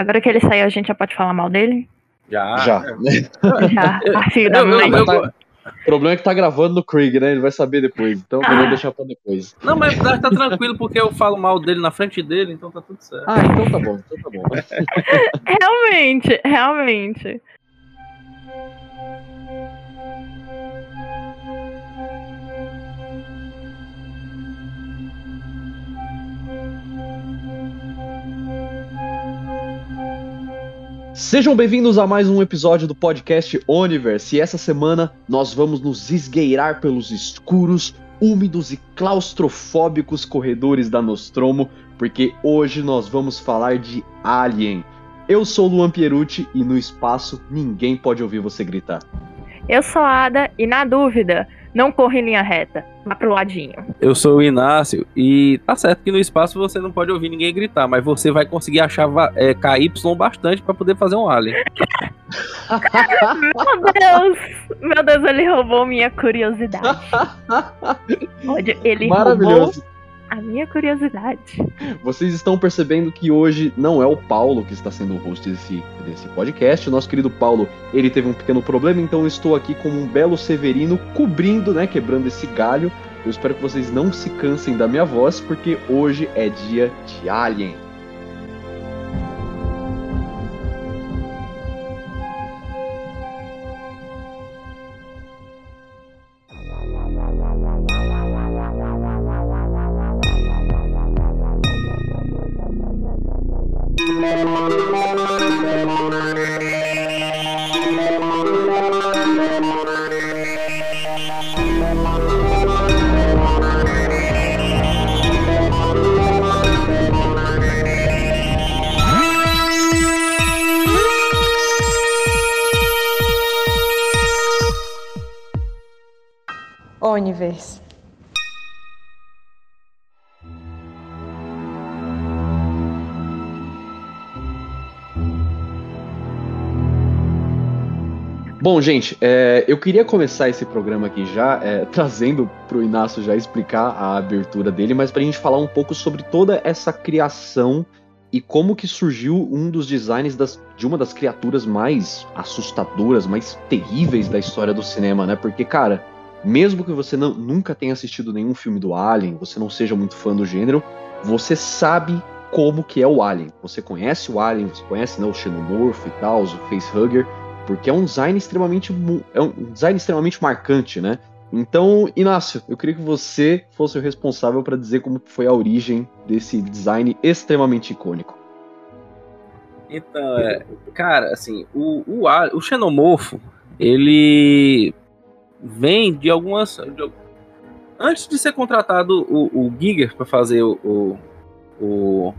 Agora que ele saiu, a gente já pode falar mal dele? Já. Já. Já. Ah, filho da Eu- eu- mãe. eu- Tá- O problema é que tá gravando no Craig, né? Ele vai saber depois. Então Ah. melhor deixar pra depois. Não, mas tá, tá tranquilo porque eu falo mal dele na frente dele, então tá tudo certo. Ah, então tá bom. Então tá bom. Realmente, realmente. Sejam bem-vindos a mais um episódio do podcast Universe. E essa semana nós vamos nos esgueirar pelos escuros, úmidos e claustrofóbicos corredores da Nostromo, porque hoje nós vamos falar de Alien. Eu sou Luan Pierucci e no espaço ninguém pode ouvir você gritar. Eu sou Ada e, na dúvida, não corra em linha reta. Vá pro ladinho. Eu sou o Inácio e tá certo que no espaço você não pode ouvir ninguém gritar, mas você vai conseguir achar é, KY bastante pra poder fazer um alien. Meu Deus! Meu Deus, ele roubou minha curiosidade. Ele roubou Maravilhoso. A minha curiosidade. Vocês estão percebendo que hoje não é o Paulo que está sendo o host desse, desse podcast. O nosso querido Paulo, ele teve um pequeno problema, então eu estou aqui como um belo Severino, cobrindo, né, quebrando esse galho. Eu espero que vocês não se cansem da minha voz, porque hoje é dia de Alien. Universe. Bom, gente, é, eu queria começar esse programa aqui já é, trazendo pro Inácio já explicar a abertura dele, mas pra gente falar um pouco sobre toda essa criação e como que surgiu um dos designs das- de uma das criaturas mais assustadoras, mais terríveis da história do cinema, né? Porque, cara, mesmo que você não- nunca tenha assistido nenhum filme do Alien, você não seja muito fã do gênero, você sabe como que é o Alien. Você conhece o Alien, você conhece né, o Xenomorph e tal, o Facehugger, porque é um design extremamente é um design extremamente marcante, né? Então, Inácio, eu queria que você fosse o responsável para dizer como foi a origem desse design extremamente icônico. Então, é, cara, assim, o, o, o xenomorfo, ele vem de algumas. de antes de ser contratado o, o Giger para fazer o, o, o,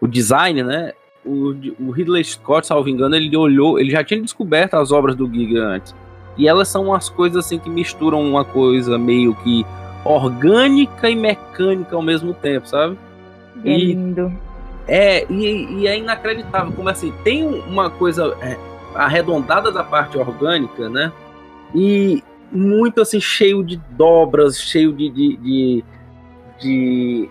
o design, né? O, o Ridley Scott, salvo engano, ele olhou, ele já tinha descoberto as obras do Giger antes. E elas são umas coisas assim que misturam uma coisa meio que orgânica e mecânica ao mesmo tempo, sabe? É E- lindo. É, e, e é inacreditável como assim, tem uma coisa é, arredondada da parte orgânica, né? E muito assim, cheio de dobras, cheio de. de, de, de-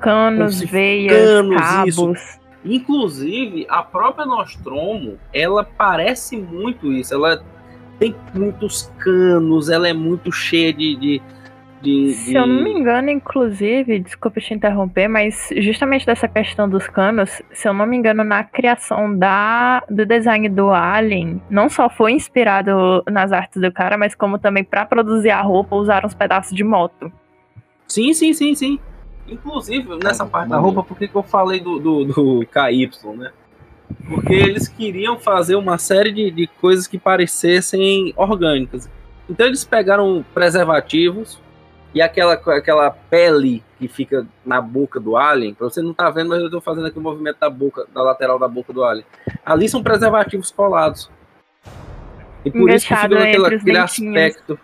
Canos, se- veias, canos, cabos. Inclusive, a própria Nostromo, ela parece muito isso. Ela tem muitos canos, ela é muito cheia de. de, de- Se eu não de- me engano, inclusive, desculpa te interromper, mas justamente dessa questão dos canos, se eu não me engano, na criação da, do design do Alien, não só foi inspirado nas artes do cara, mas como também pra produzir a roupa usaram uns pedaços de moto. Sim, sim, sim, sim. Inclusive, nessa Ah, parte da roupa, por que, que eu falei do, do, do KY, né? Porque eles queriam fazer uma série de, de coisas que parecessem orgânicas. Então eles pegaram preservativos e aquela, aquela pele que fica na boca do alien, pra você não tá vendo, mas eu tô fazendo aqui o movimento da boca, da lateral da boca do alien. Ali são preservativos colados. E por isso que fica aquele, aspecto.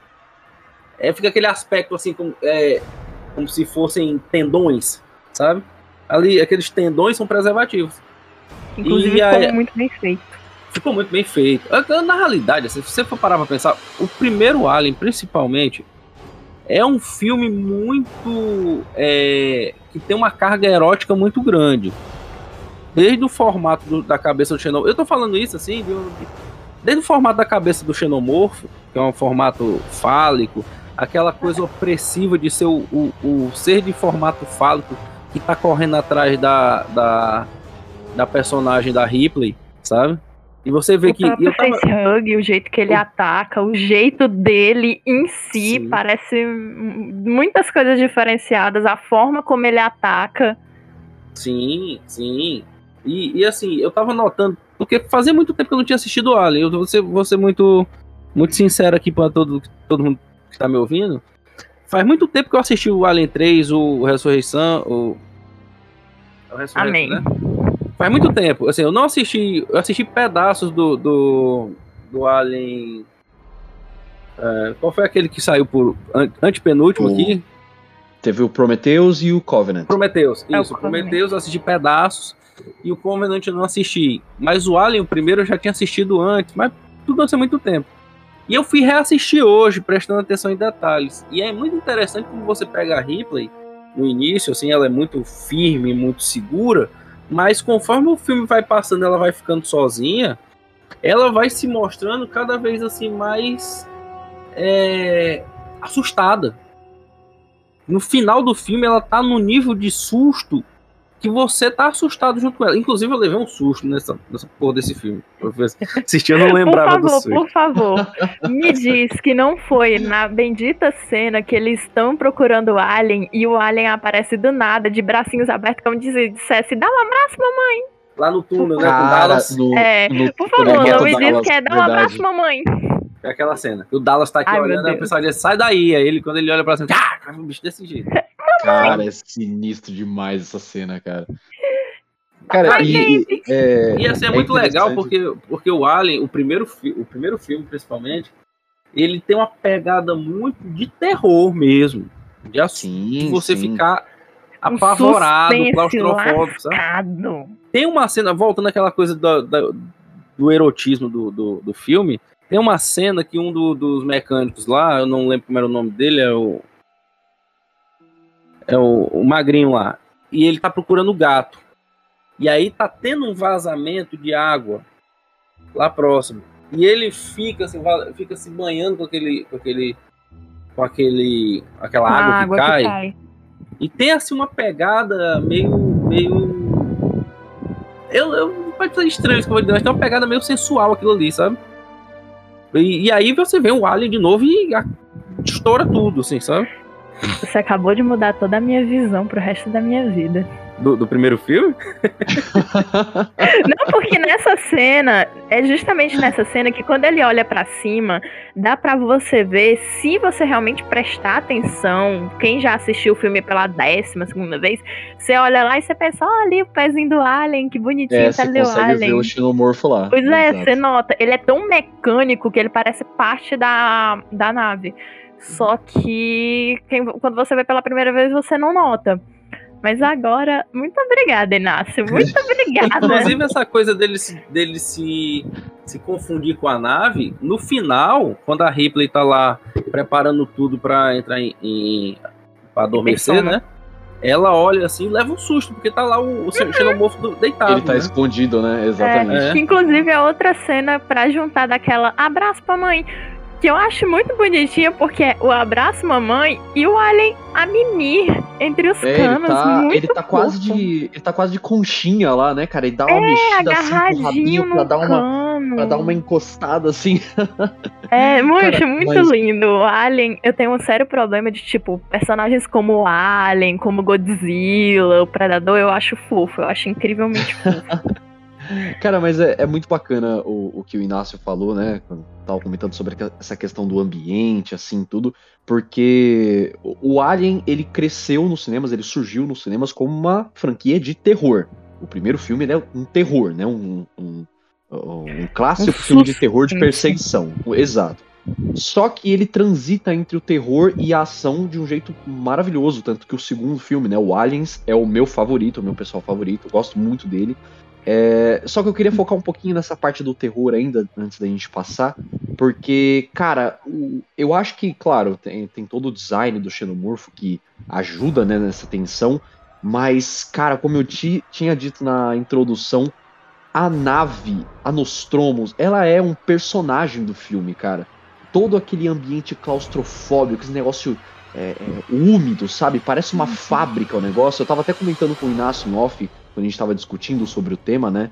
É, fica aquele aspecto assim, como, é, como se fossem tendões, sabe? Ali, aqueles tendões são preservativos. Inclusive, E a- ficou muito bem feito. Ficou muito bem feito. Ah, Na realidade, assim, se você for parar pra pensar, o primeiro Alien, principalmente, é um filme muito. é, que tem uma carga erótica muito grande. desde o formato do, da cabeça do xenomorfo. Eu tô falando isso assim, desde o formato da cabeça do xenomorfo, que é um formato fálico, aquela coisa opressiva de ser o, o, o ser de formato fálico que tá correndo atrás da, da, da personagem da Ripley, sabe? E você vê o que. O tava... Hug, o jeito que ele o... ataca, o jeito dele em si, Sim. parece muitas coisas diferenciadas, a forma como ele ataca. Sim, sim. E, e assim, eu tava notando, porque fazia muito tempo que eu não tinha assistido o Alien. Eu vou ser, vou ser muito, muito sincero aqui para todo, todo mundo que tá me ouvindo. Faz muito tempo que eu assisti o Alien 3, o Ressurreição, o. o Ressurreição Amém. Né? Faz muito tempo. Assim, eu não assisti. Eu assisti pedaços do. do, do Alien. É, qual foi aquele que saiu por antepenúltimo o... aqui? Teve o Prometheus e o Covenant. Prometheus, é isso. O Prometheus eu assisti pedaços e o Covenant eu não assisti. Mas o Alien, o primeiro, eu já tinha assistido antes, mas tudo antes há muito tempo. E eu fui reassistir hoje, prestando atenção em detalhes. E é muito interessante como você pega a Ripley no início, assim, ela é muito firme, muito segura, mas conforme o filme vai passando, ela vai ficando sozinha, ela vai se mostrando cada vez assim mais é, assustada. No final do filme, ela tá no nível de susto que você tá assustado junto com ela. Inclusive, eu levei um susto nessa, nessa porra desse filme. Assistir, eu não lembrava por favor, do susto. Por favor, me diz que não foi na bendita cena que eles estão procurando o Alien e o Alien aparece do nada, de bracinhos abertos, como se dissesse, dá um abraço, mamãe. Lá no túnel, né? Com Dallas. No, é, no, por favor, não me diz que é dá um abraço, mamãe. É aquela cena. O Dallas tá aqui Ai, olhando, o pessoal diz, sai daí. Aí ele, quando ele olha pra cima, ah, um bicho desse jeito. Cara, é sinistro demais essa cena, cara. Cara, e, é, ia ser é muito legal porque, porque o Alien, o primeiro, o primeiro filme, principalmente, ele tem uma pegada muito de terror mesmo. De assim, de você sim. ficar apavorado, um claustrofóbico, sabe? Tem uma cena, voltando àquela coisa do, do, do erotismo do, do, do, filme, tem uma cena que um do, dos mecânicos lá, eu não lembro como era o nome dele, é o é o, o magrinho lá, e ele tá procurando o gato. E aí tá tendo um vazamento de água lá próximo. E ele fica assim, fica se banhando com aquele com aquele com aquele aquela água, água que, cai. que, cai. E tem assim uma pegada meio meio eu, eu pode ser estranho isso que eu vou dizer, mas tem uma pegada meio sensual aquilo ali, sabe? E, e aí você vê o Alien de novo e a, estoura tudo, assim, sabe? Você acabou de mudar toda a minha visão pro resto da minha vida. Do, do, primeiro filme? Não, porque nessa cena, é justamente nessa cena que quando ele olha para cima, dá para você ver se você realmente prestar atenção. Quem já assistiu o filme pela décima segunda vez, você olha lá e você pensa, olha ali o pezinho do Alien, que bonitinho, é, tá ali o Alien. ver o xenomorfo lá. Pois é, você nota, ele é tão mecânico que ele parece parte da, da nave. Só que quem, quando você vê pela primeira vez, você não nota. Mas agora, muito obrigada, Inácio. Muito obrigada. Inclusive, essa coisa dele, dele se, se confundir com a nave, no final, quando a Ripley tá lá preparando tudo para entrar em. em pra adormecer, né? Ela olha assim e leva um susto, porque tá lá o, o uhum. xenomorfo deitado. Ele tá né? escondido, né? Exatamente. É, inclusive, é outra cena pra juntar daquela abraço pra mãe que eu acho muito bonitinha porque é o abraço mamãe e o alien a mimir entre os é, canos. Ele tá, muito ele tá quase de. Ele tá quase de conchinha lá, né, cara? Ele dá uma é, mexida assim com o rabinho pra dar, uma, pra dar uma encostada assim. É, muito, cara, muito mas... lindo. O Alien, eu tenho um sério problema de, tipo, personagens como o Alien, como Godzilla, o Predador, eu acho fofo, eu acho incrivelmente fofo. Cara, mas é, é, muito bacana o, o que o Inácio falou, né? Quando tava comentando sobre essa questão do ambiente, assim, tudo, porque o Alien, ele cresceu nos cinemas, ele surgiu nos cinemas como uma franquia de terror. O primeiro filme é um terror, né? Um, um, um clássico um filme de terror de perseguição. Exato. Só que ele transita entre o terror e a ação de um jeito maravilhoso. Tanto que o segundo filme, né? O Aliens, é o meu favorito, o meu pessoal favorito. Eu gosto muito dele. É, só que eu queria focar um pouquinho nessa parte do terror ainda, antes da gente passar, porque, cara, eu acho que, claro, tem, tem todo o design do xenomorfo que ajuda né, nessa tensão, Mas, cara, como eu ti, tinha dito na introdução, a nave, a Nostromos, ela é um personagem do filme, cara. Todo aquele ambiente claustrofóbico, esse negócio é, é, úmido, sabe? Parece uma fábrica o negócio. Eu tava até comentando com o Inácio em off, quando a gente tava discutindo sobre o tema, né?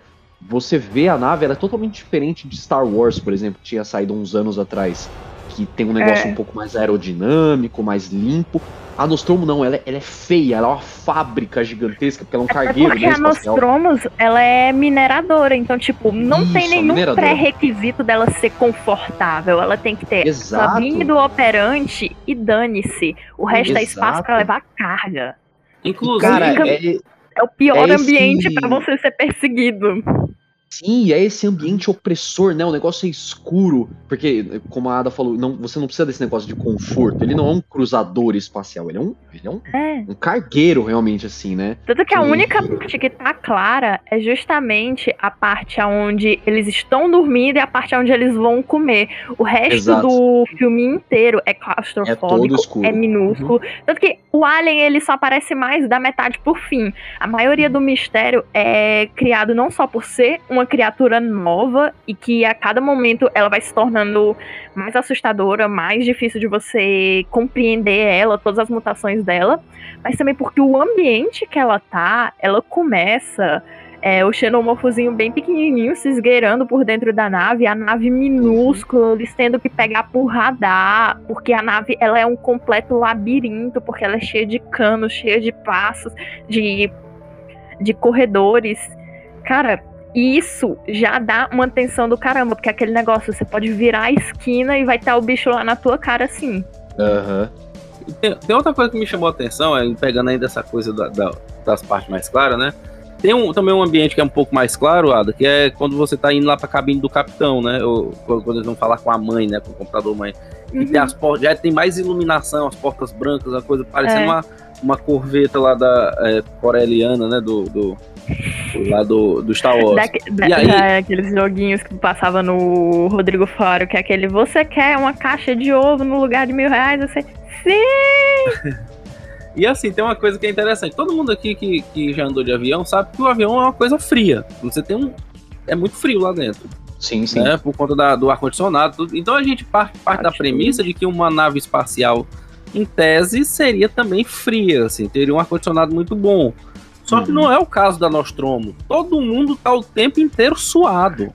Você vê a nave, ela é totalmente diferente de Star Wars, por exemplo, que tinha saído uns anos atrás. Que tem um negócio É. um pouco mais aerodinâmico, mais limpo. A Nostromo não, ela é, ela é feia, ela é uma fábrica gigantesca, porque ela é um É cargueiro porque né, a. Nostromus, ela é mineradora, então, tipo, não Isso, tem nenhum pré-requisito dela ser confortável. Ela tem que ter Exato. cabine do operante e dane-se. O resto é espaço Exato. pra levar carga. Inclusive, Cara, é, É o pior É ambiente pra você ser perseguido. Sim, é esse ambiente opressor, né? O negócio é escuro. Porque, como a Ada falou, não, você não precisa desse negócio de conforto. Ele não é um cruzador espacial, ele é um, ele é um, É. um cargueiro, realmente, assim, né? Tanto que a única parte que tá clara é justamente a parte onde eles estão dormindo e a parte onde eles vão comer. O resto Exato. do filme inteiro é É claustrofóbico, escuro. é minúsculo. Tanto que o Alien ele só aparece mais da metade por fim. A maioria do mistério é criado não só por ser uma criatura nova e que a cada momento ela vai se tornando mais assustadora, mais difícil de você compreender ela, todas as mutações dela, mas também porque o ambiente que ela tá, ela começa é, o xenomorfozinho bem pequenininho se esgueirando por dentro da nave, a nave minúscula, eles tendo que pegar por radar, porque a nave ela é um completo labirinto, porque ela é cheia de canos, cheia de passos, de, de corredores. Cara, isso já dá uma tensão do caramba, porque aquele negócio, você pode virar a esquina e vai estar o bicho lá na tua cara assim. Aham. Tem, tem outra coisa que me chamou a atenção, é, pegando ainda essa coisa da- da- das partes mais claras, né? Tem um, também um ambiente que é um pouco mais claro, Ada, que é quando você tá indo lá pra cabine do capitão, né? Ou quando quando eles vão falar com a mãe, né? Com o computador mãe. E Uhum. tem as portas, já tem mais iluminação, as portas brancas, a coisa parecendo É. uma, uma corveta lá da é, coreliana, né? Do, do, lá do, do Star Wars. Daque- da- E aí- da- aqueles joguinhos que passava no Rodrigo Faro, que é aquele você quer uma caixa de ovo no lugar de mil reais? Você. Sim! E assim, tem uma coisa que é interessante. Todo mundo aqui que, que já andou de avião sabe que o avião é uma coisa fria. Você tem um. É muito frio lá dentro, Sim, sim. né? Por conta da- do ar-condicionado. Então a gente parte, parte da premissa de que uma nave espacial, em tese, seria também fria, assim, teria um ar-condicionado muito bom. Só que Uhum. não é o caso da Nostromo. Todo mundo tá o tempo inteiro suado.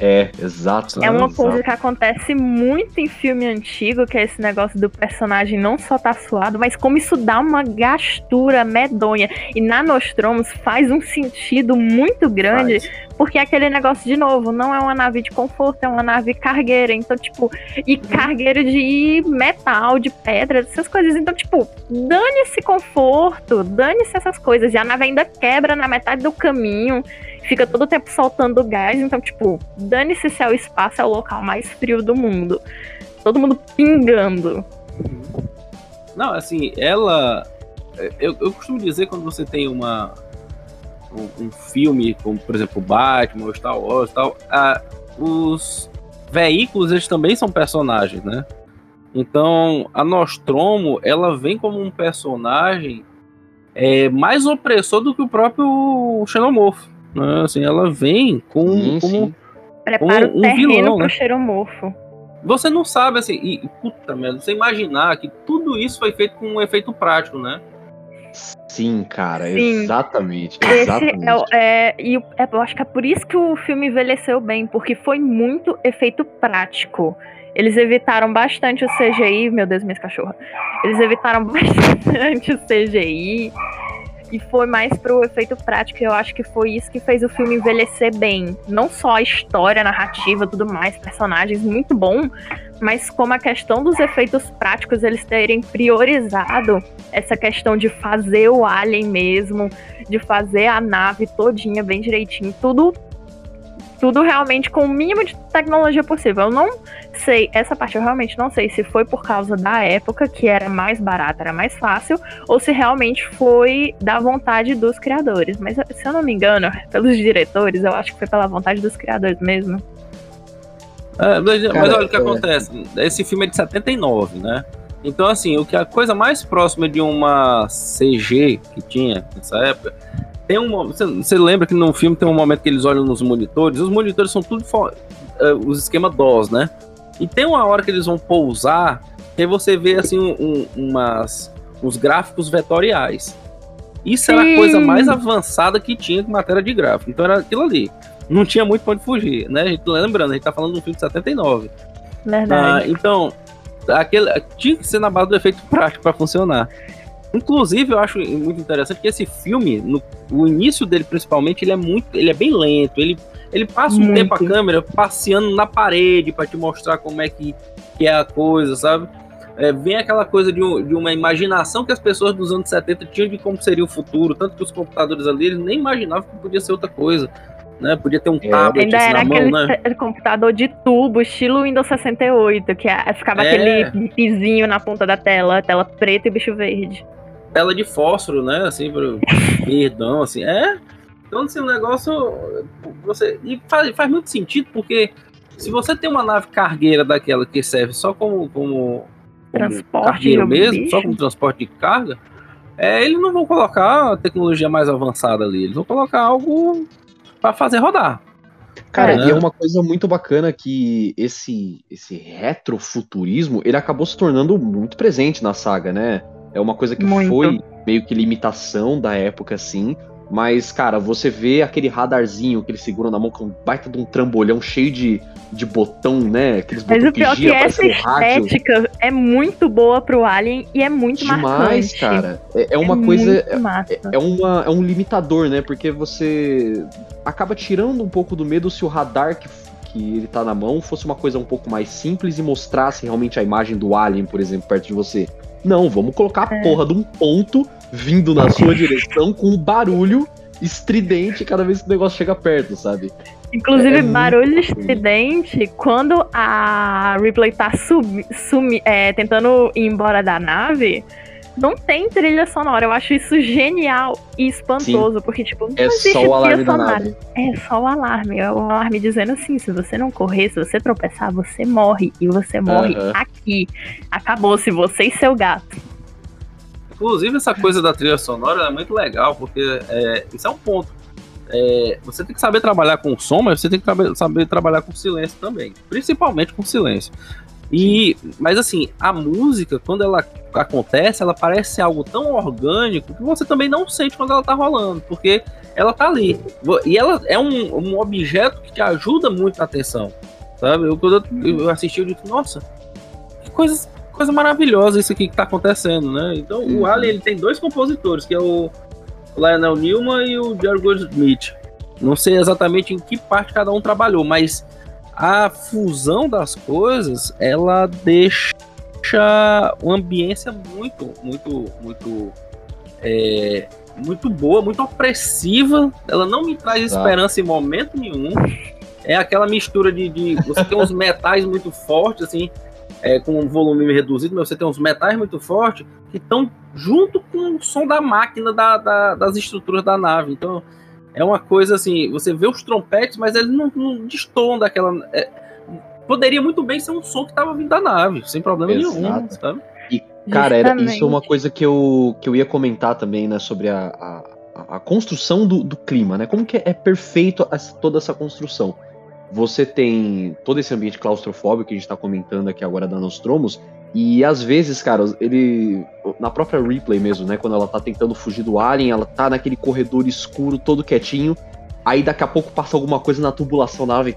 É, exato. É uma exato. coisa que acontece muito em filme antigo, que é esse negócio do personagem não só tá suado, mas como isso dá uma gastura medonha. E na Nostromos faz um sentido muito grande, Faz. porque é aquele negócio, de novo, não é uma nave de conforto, é uma nave cargueira. Então, tipo, e cargueiro de metal, de pedra, essas coisas. Então, tipo, dane-se conforto, dane-se essas coisas. E a nave ainda quebra na metade do caminho, fica todo o tempo soltando gás. Então, tipo, dane-se se é o espaço, é o local mais frio do mundo. Todo mundo pingando. Não, assim, ela. Eu, eu costumo dizer quando você tem uma. Um, um filme, como por exemplo Batman ou Star Wars tal, a, os veículos eles também são personagens, né? Então a Nostromo ela vem como um personagem é, mais opressor do que o próprio Xenomorfo. Né? Assim, ela vem com, Sim, como sim. Prepara Um- o um terreno vilão, pro né? cheiromorfo. você não sabe assim, e, puta merda, você imaginar que tudo isso foi feito com um efeito prático, né? Sim, cara, Sim. exatamente. Esse exatamente. é, o- é, e o- é, eu acho que é por isso que o filme envelheceu bem, porque foi muito efeito prático. Eles evitaram bastante o CGI, meu Deus, minhas cachorras. Eles evitaram bastante o CGI e foi mais pro efeito prático. Eu acho que foi isso que fez o filme envelhecer bem. Não só a história, a narrativa, tudo mais, personagens muito bom, mas como a questão dos efeitos práticos eles terem priorizado essa questão de fazer o alien mesmo, de fazer a nave todinha bem direitinho, tudo tudo realmente com o mínimo de tecnologia possível. Eu não sei, essa parte eu realmente não sei se foi por causa da época que era mais barata, era mais fácil, ou se realmente foi da vontade dos criadores. Mas se eu não me engano, pelos diretores, eu acho que foi pela vontade dos criadores mesmo. É, mas, olha o que é. acontece. Esse filme é de 79, né? Então, assim, o que a coisa mais próxima de uma CG que tinha nessa época. Tem um, você, lembra que no filme tem um momento que eles olham nos monitores? Os monitores são tudo uh, os esquema DOS, né? E tem uma hora que eles vão pousar, aí você vê assim um, umas, uns gráficos vetoriais. Isso era a coisa mais avançada que tinha de matéria de gráfico. Então era aquilo ali. Não tinha muito pra onde fugir, né? A gente, lembrando, a gente tá falando de um filme de 79. Verdade. Ah, então, aquele, tinha que ser na base do efeito prático para funcionar. Inclusive, eu acho muito interessante que esse filme, no, o início dele principalmente, ele é muito, ele é bem lento. Ele, ele passa um muito. tempo a câmera passeando na parede para te mostrar como é que, que é a coisa, sabe? É, vem aquela coisa de, de, uma imaginação que as pessoas dos anos 70 tinham de como seria o futuro, tanto que os computadores ali eles nem imaginavam que podia ser outra coisa né? Podia ter um é. tablet Ainda assim era na aquele mão, né? computador de tubo, estilo Windows 68, que ficava é. aquele pizinho na ponta da tela, tela preta e bicho verde. Tela de fósforo, né? Assim, verdão, assim. É. Então, assim, o negócio. Você, e faz, faz muito sentido, porque se você tem uma nave cargueira daquela que serve só como, como, transporte cargueiro mesmo, bicho. só como transporte de carga, é, eles não vão colocar a tecnologia mais avançada ali, eles vão colocar algo para fazer rodar. Cara, é. e é uma coisa muito bacana que esse esse retrofuturismo, ele acabou se tornando muito presente na saga, né? É uma coisa que muito. foi meio que limitação da época, assim, mas, cara, você vê aquele radarzinho que ele segura na mão com um baita de um trambolhão cheio de, de botão, né? Aqueles Mas o pior é que essa estética é muito boa pro Alien e é muito Demais, marcante. cara. É, é uma é coisa. É, é, uma, é um limitador, né? Porque você acaba tirando um pouco do medo se o radar que, que ele tá na mão fosse uma coisa um pouco mais simples e mostrasse realmente a imagem do Alien, por exemplo, perto de você. Não, vamos colocar a é. porra de um ponto vindo na sua direção com um barulho estridente cada vez que o negócio chega perto, sabe? Inclusive, é, é barulho estridente quando a Ripley tá sub, sumi, é, tentando ir embora da nave. Não tem trilha sonora. Eu acho isso genial e espantoso, Sim. porque, tipo, não é existe só o alarme da nave. É só o alarme. É o alarme dizendo assim: se você não correr, se você tropeçar, você morre. E você morre aqui. Acabou, se você e seu gato. Inclusive, essa coisa da trilha sonora é muito legal, porque é, isso é um ponto. É, você tem que saber trabalhar com som, mas você tem que saber trabalhar com silêncio também. Principalmente com silêncio. E, mas assim, a música, quando ela acontece, ela parece algo tão orgânico que você também não sente quando ela tá rolando, porque ela tá ali. E ela é um, um objeto que te ajuda muito na atenção. Sabe? Eu, quando eu assisti, eu disse, nossa, que coisa coisa maravilhosa isso aqui que tá acontecendo, né? Então uhum. o Alien ele tem dois compositores, que é o Lionel Newman e o Jerry Goldsmith. Não sei exatamente em que parte cada um trabalhou, mas a fusão das coisas, ela deixa uma ambiência muito, muito, muito, é, muito boa, muito opressiva. Ela não me traz esperança em momento nenhum. É aquela mistura de, de você tem uns metais muito fortes, assim, é, com um volume reduzido, mas você tem uns metais muito fortes que estão junto com o som da máquina da, da, das estruturas da nave. Então é uma coisa assim, você vê os trompetes, mas eles não, não destoam daquela. É, poderia muito bem ser um som que estava vindo da nave, sem problema Exato. nenhum, sabe? E, cara, era, isso é uma coisa que eu, que eu ia comentar também, né, sobre a, a, a construção do, do, clima, né? Como que é, é perfeito essa, toda essa construção você tem todo esse ambiente claustrofóbico que a gente tá comentando aqui agora da Nostromos, e às vezes, cara, ele. Na própria replay mesmo, né? Quando ela tá tentando fugir do Alien, ela tá naquele corredor escuro, todo quietinho. Aí daqui a pouco passa alguma coisa na tubulação da nave.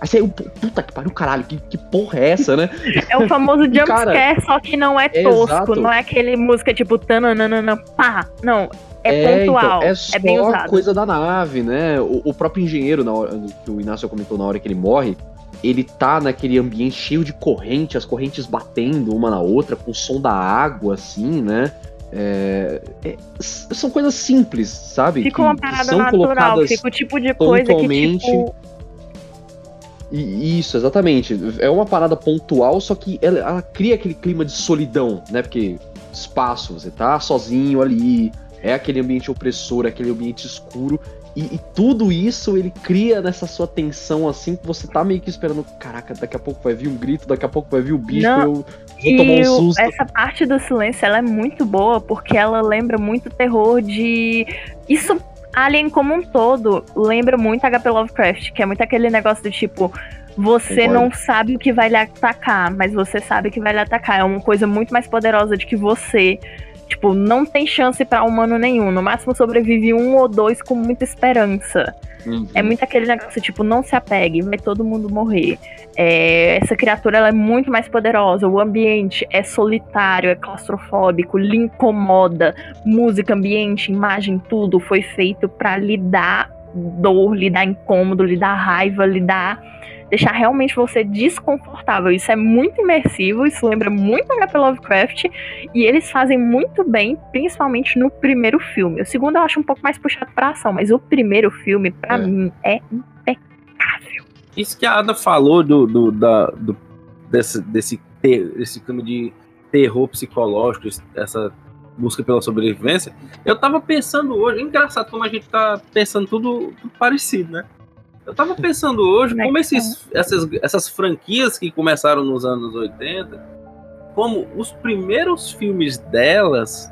Aí você, puta que pariu, caralho, que, que porra é essa, né? É o famoso jumpscare, só que não é tosco. Não é aquele música tipo tananana, pá. Não, é, é pontual. Então, é só é bem usado. coisa da nave, né? O, o, próprio engenheiro, na hora, que o Inácio comentou na hora que ele morre, ele tá naquele ambiente cheio de corrente, as correntes batendo uma na outra, com o som da água, assim, né? É, é, são coisas simples, sabe? Fica uma parada natural, fica o tipo de coisa que tipo... Isso, exatamente. É uma parada pontual, só que ela, ela, cria aquele clima de solidão, né? Porque espaço, você tá sozinho ali, é aquele ambiente opressor, aquele ambiente escuro, E, e, tudo isso ele cria nessa sua tensão assim que você tá meio que esperando, caraca, daqui a pouco vai vir um grito, daqui a pouco vai vir o bicho, Não, eu vou tomar um susto. Essa parte do silêncio ela é muito boa porque ela lembra muito terror de isso Alien como um todo lembra muito HP Lovecraft, que é muito aquele negócio do tipo você Concordo. não sabe o que vai lhe atacar, mas você sabe que vai lhe atacar. É uma coisa muito mais poderosa de que você. Tipo, não tem chance para humano nenhum. No máximo sobrevive um ou dois com muita esperança. Uhum. É muito aquele negócio, tipo, não se apegue, vai todo mundo morrer. É, essa criatura ela é muito mais poderosa. O ambiente é solitário, é claustrofóbico, lhe incomoda. Música, ambiente, imagem, tudo foi feito para lhe dar dor, lhe dar incômodo, lhe dar raiva, lhe dar deixar realmente você desconfortável. Isso é muito imersivo, isso lembra muito HP Lovecraft e eles fazem muito bem, principalmente no primeiro filme. O segundo eu acho um pouco mais puxado para ação, mas o primeiro filme para é. mim é impecável. Isso que a Ada falou do, do, da, do desse, desse, desse clima de terror psicológico, essa busca pela sobrevivência, eu tava pensando hoje, engraçado como a gente tá pensando tudo, tudo parecido, né? Eu tava pensando hoje como esses, essas, essas franquias que começaram nos anos 80, como os primeiros filmes delas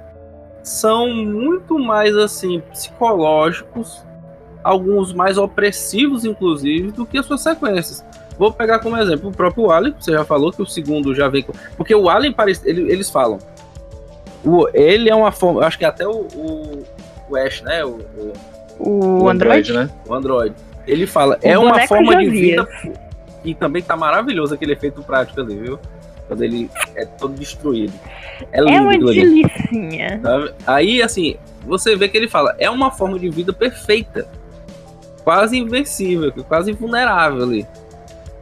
são muito mais assim psicológicos, alguns mais opressivos inclusive do que as suas sequências. Vou pegar como exemplo o próprio Alien, você já falou que o segundo já vem com... porque o Alien parece, ele, eles falam, o, ele é uma forma, acho que até o, o, o Ash, né, o, o, o Android, Android, né? O Android ele fala, o é uma forma de vida e também tá maravilhoso aquele efeito prático ali, viu? Quando ele é todo destruído. É, lindo, é uma delicinha. Aí, assim, você vê que ele fala, é uma forma de vida perfeita. Quase invencível, quase vulnerável ali.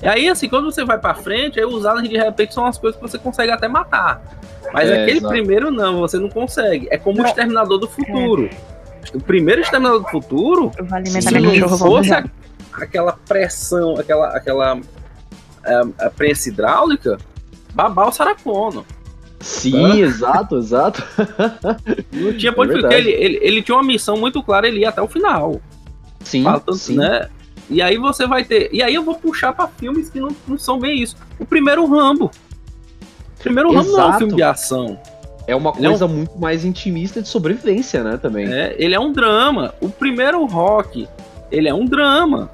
E aí, assim, quando você vai pra frente, aí os aliens de repente são as coisas que você consegue até matar. Mas é, aquele exato. primeiro não, você não consegue. É como não. o Exterminador do Futuro. É. O primeiro Exterminador do Futuro, se não fosse a, aquela pressão, aquela, aquela é, a prensa hidráulica, babar o Saracono. Sim, exato, exato. Não tinha ponto é ele, ele, ele tinha uma missão muito clara, ele ia até o final. Sim, Faltando, sim. Né? E aí você vai ter. E aí eu vou puxar para filmes que não, não são bem isso. O primeiro Rambo. O primeiro Exato. Rambo não é um filme de ação. É uma coisa é um... muito mais intimista de sobrevivência, né, também. É, ele é um drama. O primeiro rock, ele é um drama.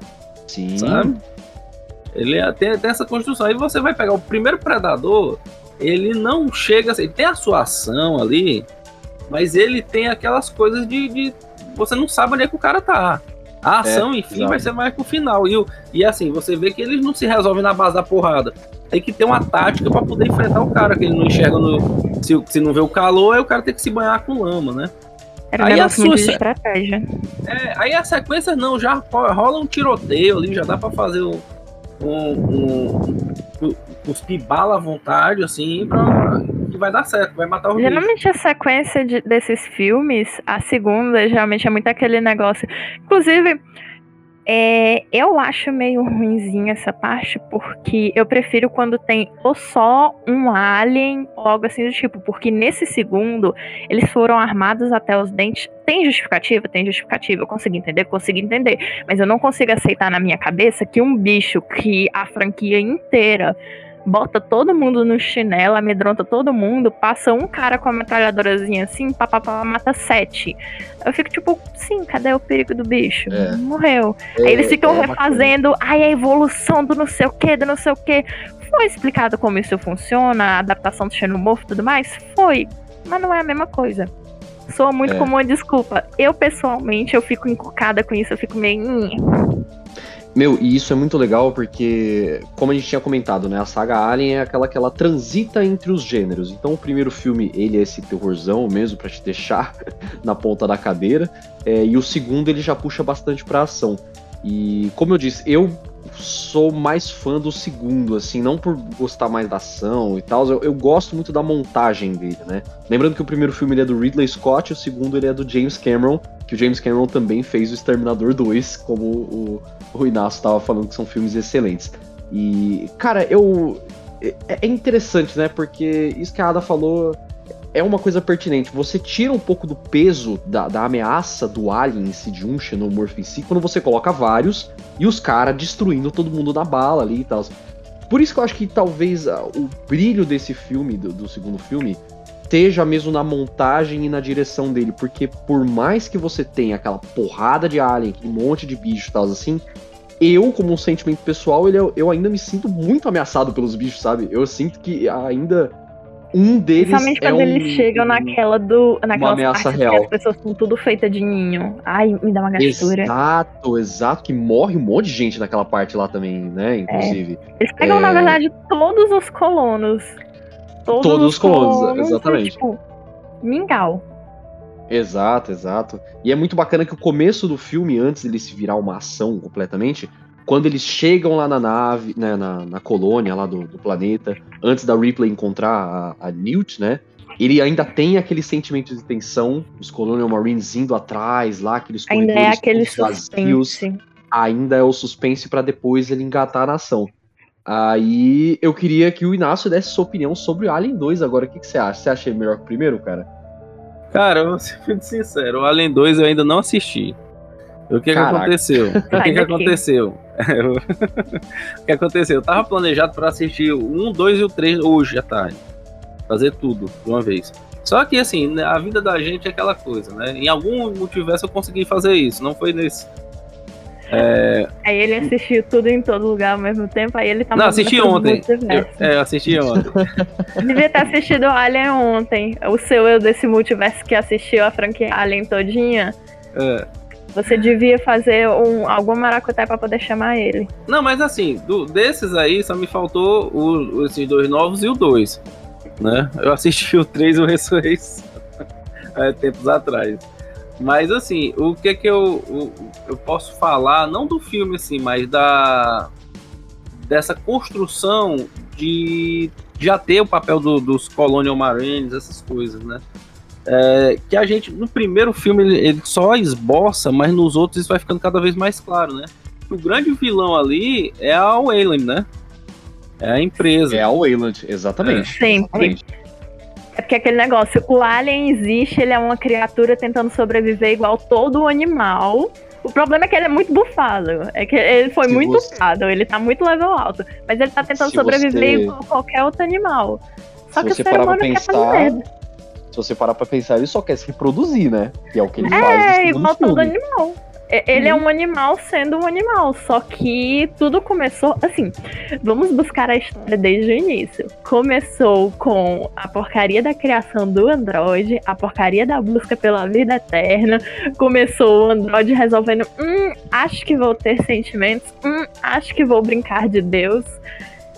Sim. Sabe? Ele é, tem, tem essa construção. Aí você vai pegar o primeiro predador, ele não chega assim, ele tem a sua ação ali, mas ele tem aquelas coisas de, de você não sabe onde é que o cara tá. A ação, é, enfim, exatamente. vai ser mais pro final. E, e assim, você vê que eles não se resolvem na base da porrada. Tem que ter uma tática para poder enfrentar o cara, que ele não enxerga no. Se, se não vê o calor, aí o cara tem que se banhar com lama, né? Era aí a sua estratégia. É, aí a sequência não, já rola um tiroteio ali, já dá para fazer um, um, um, cuspir bala à vontade, assim, pra, que vai dar certo, vai matar o Geralmente a sequência de, desses filmes, a segunda, geralmente é muito aquele negócio. Inclusive, é, eu acho meio ruimzinho essa parte, porque eu prefiro quando tem ou só um alien ou algo assim do tipo, porque nesse segundo eles foram armados até os dentes. Tem justificativa? Tem justificativa. Eu consigo entender? Consigo entender. Mas eu não consigo aceitar na minha cabeça que um bicho que a franquia inteira bota todo mundo no chinelo, amedronta todo mundo, passa um cara com a metralhadorazinha assim, papapá, mata sete. Eu fico tipo, sim, cadê o perigo do bicho? É. Morreu. É, Aí eles ficam é refazendo, ai, a evolução do não sei o que, do não sei o que. Foi explicado como isso funciona, a adaptação do xenomorfo e tudo mais? Foi, mas não é a mesma coisa. Soa muito é. como uma desculpa. Eu, pessoalmente, eu fico encucada com isso, eu fico meio. Meu, e isso é muito legal porque, como a gente tinha comentado, né, a saga Alien é aquela que ela transita entre os gêneros. Então, o primeiro filme, ele é esse terrorzão mesmo para te deixar na ponta da cadeira, é, e o segundo ele já puxa bastante para ação. E como eu disse, eu sou mais fã do segundo, assim, não por gostar mais da ação e tal, eu, eu, gosto muito da montagem dele, né? Lembrando que o primeiro filme é do Ridley Scott, o segundo ele é do James Cameron, que o James Cameron também fez o Exterminador 2, como o, o Inácio estava falando que são filmes excelentes. E, cara, eu. É, é interessante, né? Porque isso que a Ada falou é uma coisa pertinente. Você tira um pouco do peso da, da ameaça do alien em si, de um xenomorfo em si, quando você coloca vários e os caras destruindo todo mundo na bala ali e tal. Por isso que eu acho que talvez uh, o brilho desse filme, do, do segundo filme, esteja mesmo na montagem e na direção dele, porque por mais que você tenha aquela porrada de alien, aquele monte de bicho e tal assim, eu, como um sentimento pessoal, ele, eu ainda me sinto muito ameaçado pelos bichos, sabe? Eu sinto que ainda um deles Principalmente é quando um, eles chegam naquela do. Naquela ameaça parte real. que as pessoas são tudo feitas de ninho. Ai, me dá uma gastura. Exato, exato, que morre um monte de gente naquela parte lá também, né? Inclusive. Eles pegam, É. na verdade, todos os colonos. Todos, Todos os os colonos, e, exatamente. tipo, mingau. Exato, exato. E é muito bacana que o começo do filme, antes dele se virar uma ação completamente, quando eles chegam lá na nave, né, na, na colônia lá do, do planeta, antes da Ripley encontrar a, a Newt, né? Ele ainda tem aquele sentimento de tensão, os Colonial Marines indo atrás lá, aqueles Ainda é aquele vazios. suspense. ainda é o suspense pra depois ele engatar na ação. Aí eu queria que o Inácio desse sua opinião sobre o Alien 2 agora. O que, que você acha? Você acha ele melhor que o primeiro, cara? Cara, eu vou ser muito sincero, o Alien 2 eu ainda não assisti. O que, que aconteceu? O que, que aconteceu? o que aconteceu? Eu tava planejado pra assistir o 1, 2 e o 3 hoje à tarde. Fazer tudo de uma vez. Só que assim, né, a vida da gente é aquela coisa, né? Em algum multiverso eu consegui fazer isso, não foi nesse. Aí ele assistiu tudo em todo lugar ao mesmo tempo, aí ele tá Não, assisti ontem. Eu, é, eu assisti ontem. Devia ter assistido Alien ontem. O seu eu desse multiverso que assistiu a franquia Alien todinha. É. Você devia fazer um, algum maracutaia pra poder chamar ele. Não, mas assim, do- desses aí só me faltou o- esses dois novos e o 2. Né? Eu assisti o 3 e o Ressurreição é, tempos atrás. Mas assim, o que é que eu, eu, eu posso falar, não do filme assim, mas da dessa construção de já ter o papel do- dos Colonial Marines, essas coisas, né? É, que a gente, no primeiro filme, ele, ele só esboça, mas nos outros isso vai ficando cada vez mais claro, né? O grande vilão ali é a Wayland, né? É a empresa. É a Wayland, exatamente. Sempre. Exatamente. É porque aquele negócio, o Alien existe, ele é uma criatura tentando sobreviver igual todo animal. O problema é que ele é muito bufado. É que ele foi Se muito você- bufado, ele tá muito level alto. Mas ele tá tentando Se sobreviver você- igual qualquer outro animal. Só Se que o você ser parar pra humano quer fazer pensar, merda. Se você parar pra pensar, ele só quer se reproduzir, né? Que é o que ele faz no É, igual todo animal. É, Ele é um animal sendo um animal, só que tudo começou assim. Vamos buscar a história desde o início. Começou com a porcaria da criação do androide, a porcaria da busca pela vida eterna. Começou o androide resolvendo, hum, acho que vou ter sentimentos, hum, acho que vou brincar de Deus.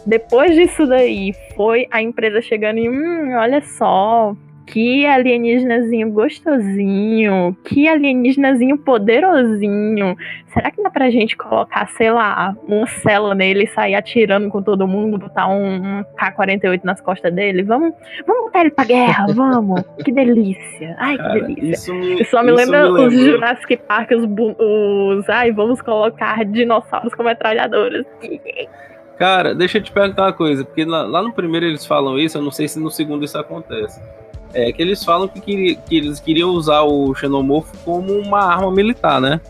Depois disso daí, foi a empresa chegando e, hum, olha só, que alienígenazinho gostosinho, que alienígenazinho poderosinho. Será que dá pra gente colocar, sei lá, uma cela nele e sair atirando com todo mundo, botar um, um K-48 nas costas dele? Vamos, vamos botar ele pra guerra, vamos! Que delícia! Ai, que Cara, delícia! isso me, só me lembra os lembrou- Jurassic Park, os, os. Ai, vamos colocar dinossauros com metralhadoras. Cara, deixa eu te perguntar uma coisa, porque lá, lá no primeiro eles falam isso, eu não sei se no segundo isso acontece. É que eles falam que, queria- que eles queriam usar o xenomorfo como uma arma militar, né?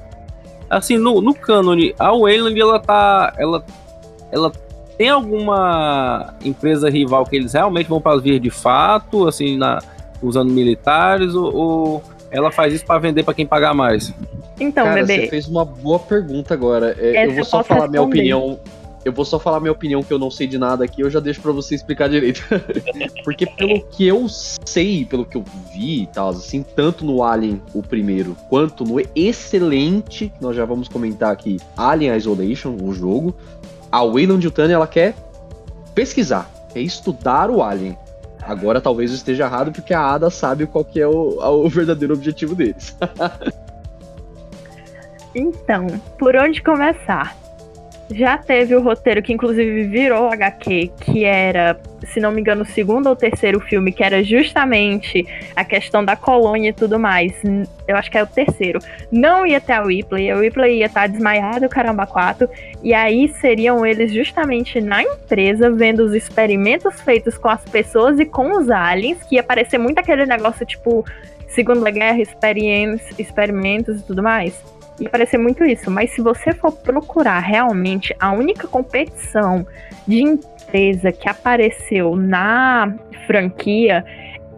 Assim, no, no cânone, a Wayland, ela tá. Ela, ela tem alguma empresa rival que eles realmente vão para vias de fato, assim, na, usando militares, ou, ou ela faz isso para vender para quem pagar mais? Então, Cara, bebê. você fez uma boa pergunta agora. É, eu vou só falar minha responder. opinião. Eu vou só falar minha opinião que eu não sei de nada aqui, eu já deixo pra você explicar direito. Porque pelo que eu sei, pelo que eu vi e tal, assim, tanto no Alien, o primeiro, quanto no excelente, nós já vamos comentar aqui, Alien Isolation, o jogo, a Wayland Yutani, ela quer pesquisar, quer estudar o Alien. Agora talvez eu esteja errado, porque a Ada sabe qual que é o, o verdadeiro objetivo deles. Então, por onde começar? Já teve o roteiro que inclusive virou HQ, que era, se não me engano, o segundo ou terceiro filme, que era justamente a questão da colônia e tudo mais. Eu acho que é o terceiro. Não ia ter a Ripley, a Ripley ia estar desmaiada, o caramba 4, e aí seriam eles justamente na empresa vendo os experimentos feitos com as pessoas e com os aliens, que ia parecer muito aquele negócio tipo Segunda Guerra, experimentos e tudo mais. Ia parecer muito isso, mas se você for procurar realmente a única competição de empresa que apareceu na franquia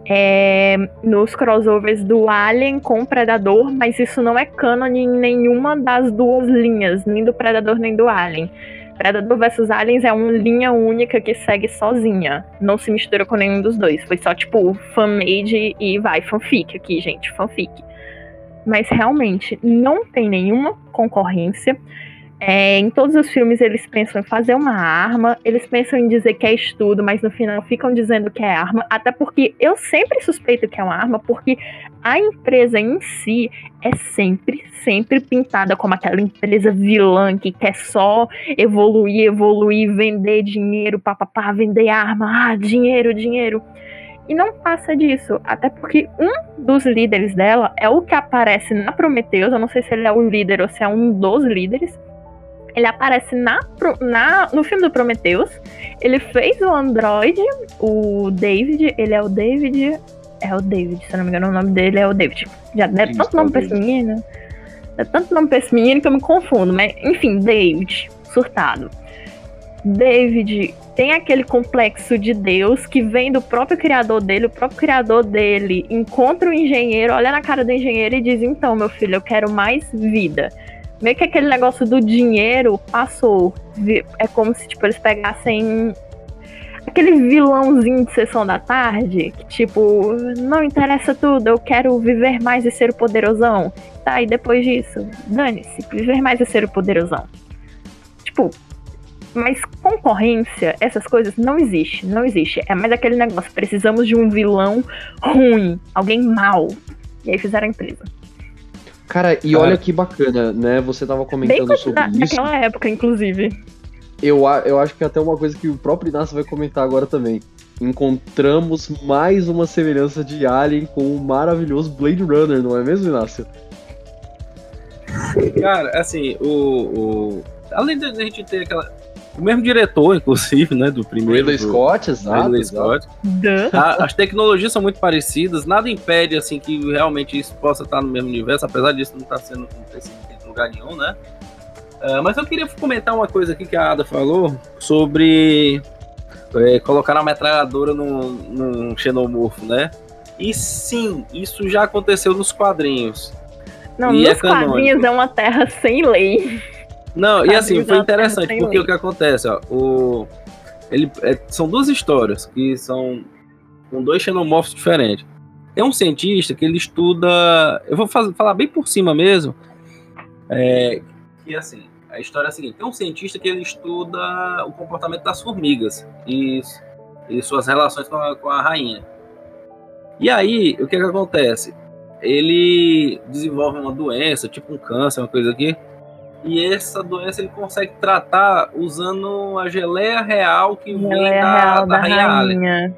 é nos crossovers do Alien com o Predador, mas isso não é canon em nenhuma das duas linhas, nem do Predador nem do Alien. Predador vs Aliens é uma linha única que segue sozinha. Não se mistura com nenhum dos dois. Foi só, tipo, fan-made e vai, fanfic aqui, gente, fanfic mas realmente não tem nenhuma concorrência. É, em todos os filmes eles pensam em fazer uma arma, eles pensam em dizer que é estudo, mas no final ficam dizendo que é arma, até porque eu sempre suspeito que é uma arma, porque a empresa em si é sempre, sempre pintada como aquela empresa vilã que quer só evoluir, evoluir, vender dinheiro, papapá, vender arma, ah, dinheiro, dinheiro. E não passa disso, até porque um dos líderes dela é o que aparece na Prometheus, eu não sei se ele é o líder ou se é um dos líderes. Ele aparece na, na, no filme do Prometheus. Ele fez o Android, o David, ele é o David. É o David, se eu não me engano, o nome dele é o David. Já deram tanto nome pra esse menino. É tanto nome pra esse menino que eu me confundo, mas enfim, David, surtado. David tem aquele complexo de Deus que vem do próprio criador dele, o próprio criador dele encontra o engenheiro, olha na cara do engenheiro e diz: Então, meu filho, eu quero mais vida. Meio que aquele negócio do dinheiro passou. É como se tipo, eles pegassem aquele vilãozinho de sessão da tarde, que tipo, não interessa tudo, eu quero viver mais e ser o poderosão. Tá, e depois disso, dane-se, viver mais e ser o poderosão. Tipo, mas concorrência, essas coisas não existe, não existe. É mais aquele negócio, precisamos de um vilão ruim, alguém mal. E aí fizeram a empresa. Cara, e olha que bacana, né? Você tava comentando Bem sobre na, isso. Naquela época, inclusive. Eu, eu acho que é até uma coisa que o próprio Inácio vai comentar agora também. Encontramos mais uma semelhança de Alien com o maravilhoso Blade Runner, não é mesmo, Inácio? Cara, assim, o, o... além de a gente ter aquela o mesmo diretor, inclusive, né, do primeiro. Ridley Scott, exato. Ridley Scott. A, as tecnologias são muito parecidas, nada impede, assim, que realmente isso possa estar no mesmo universo, apesar disso não estar sendo em lugar nenhum, né? Uh, mas eu queria comentar uma coisa aqui que a Ada falou sobre é, colocar a metralhadora num, num xenomorfo, né? E sim, isso já aconteceu nos quadrinhos. Não, e nos é quadrinhos é uma terra sem lei. Não, e assim, foi interessante, porque o que acontece, ó, o... Ele, é, são duas histórias que são com dois xenomorfos diferentes. Tem um cientista que ele estuda. Eu vou fazer, falar bem por cima mesmo. É, que assim, a história é a seguinte: tem um cientista que ele estuda o comportamento das formigas e, e suas relações com a, com a rainha. E aí, o que, que acontece? Ele desenvolve uma doença, tipo um câncer, uma coisa aqui, e essa doença ele consegue tratar usando a geleia real que geleia vem da, real da, da rainha, rainha.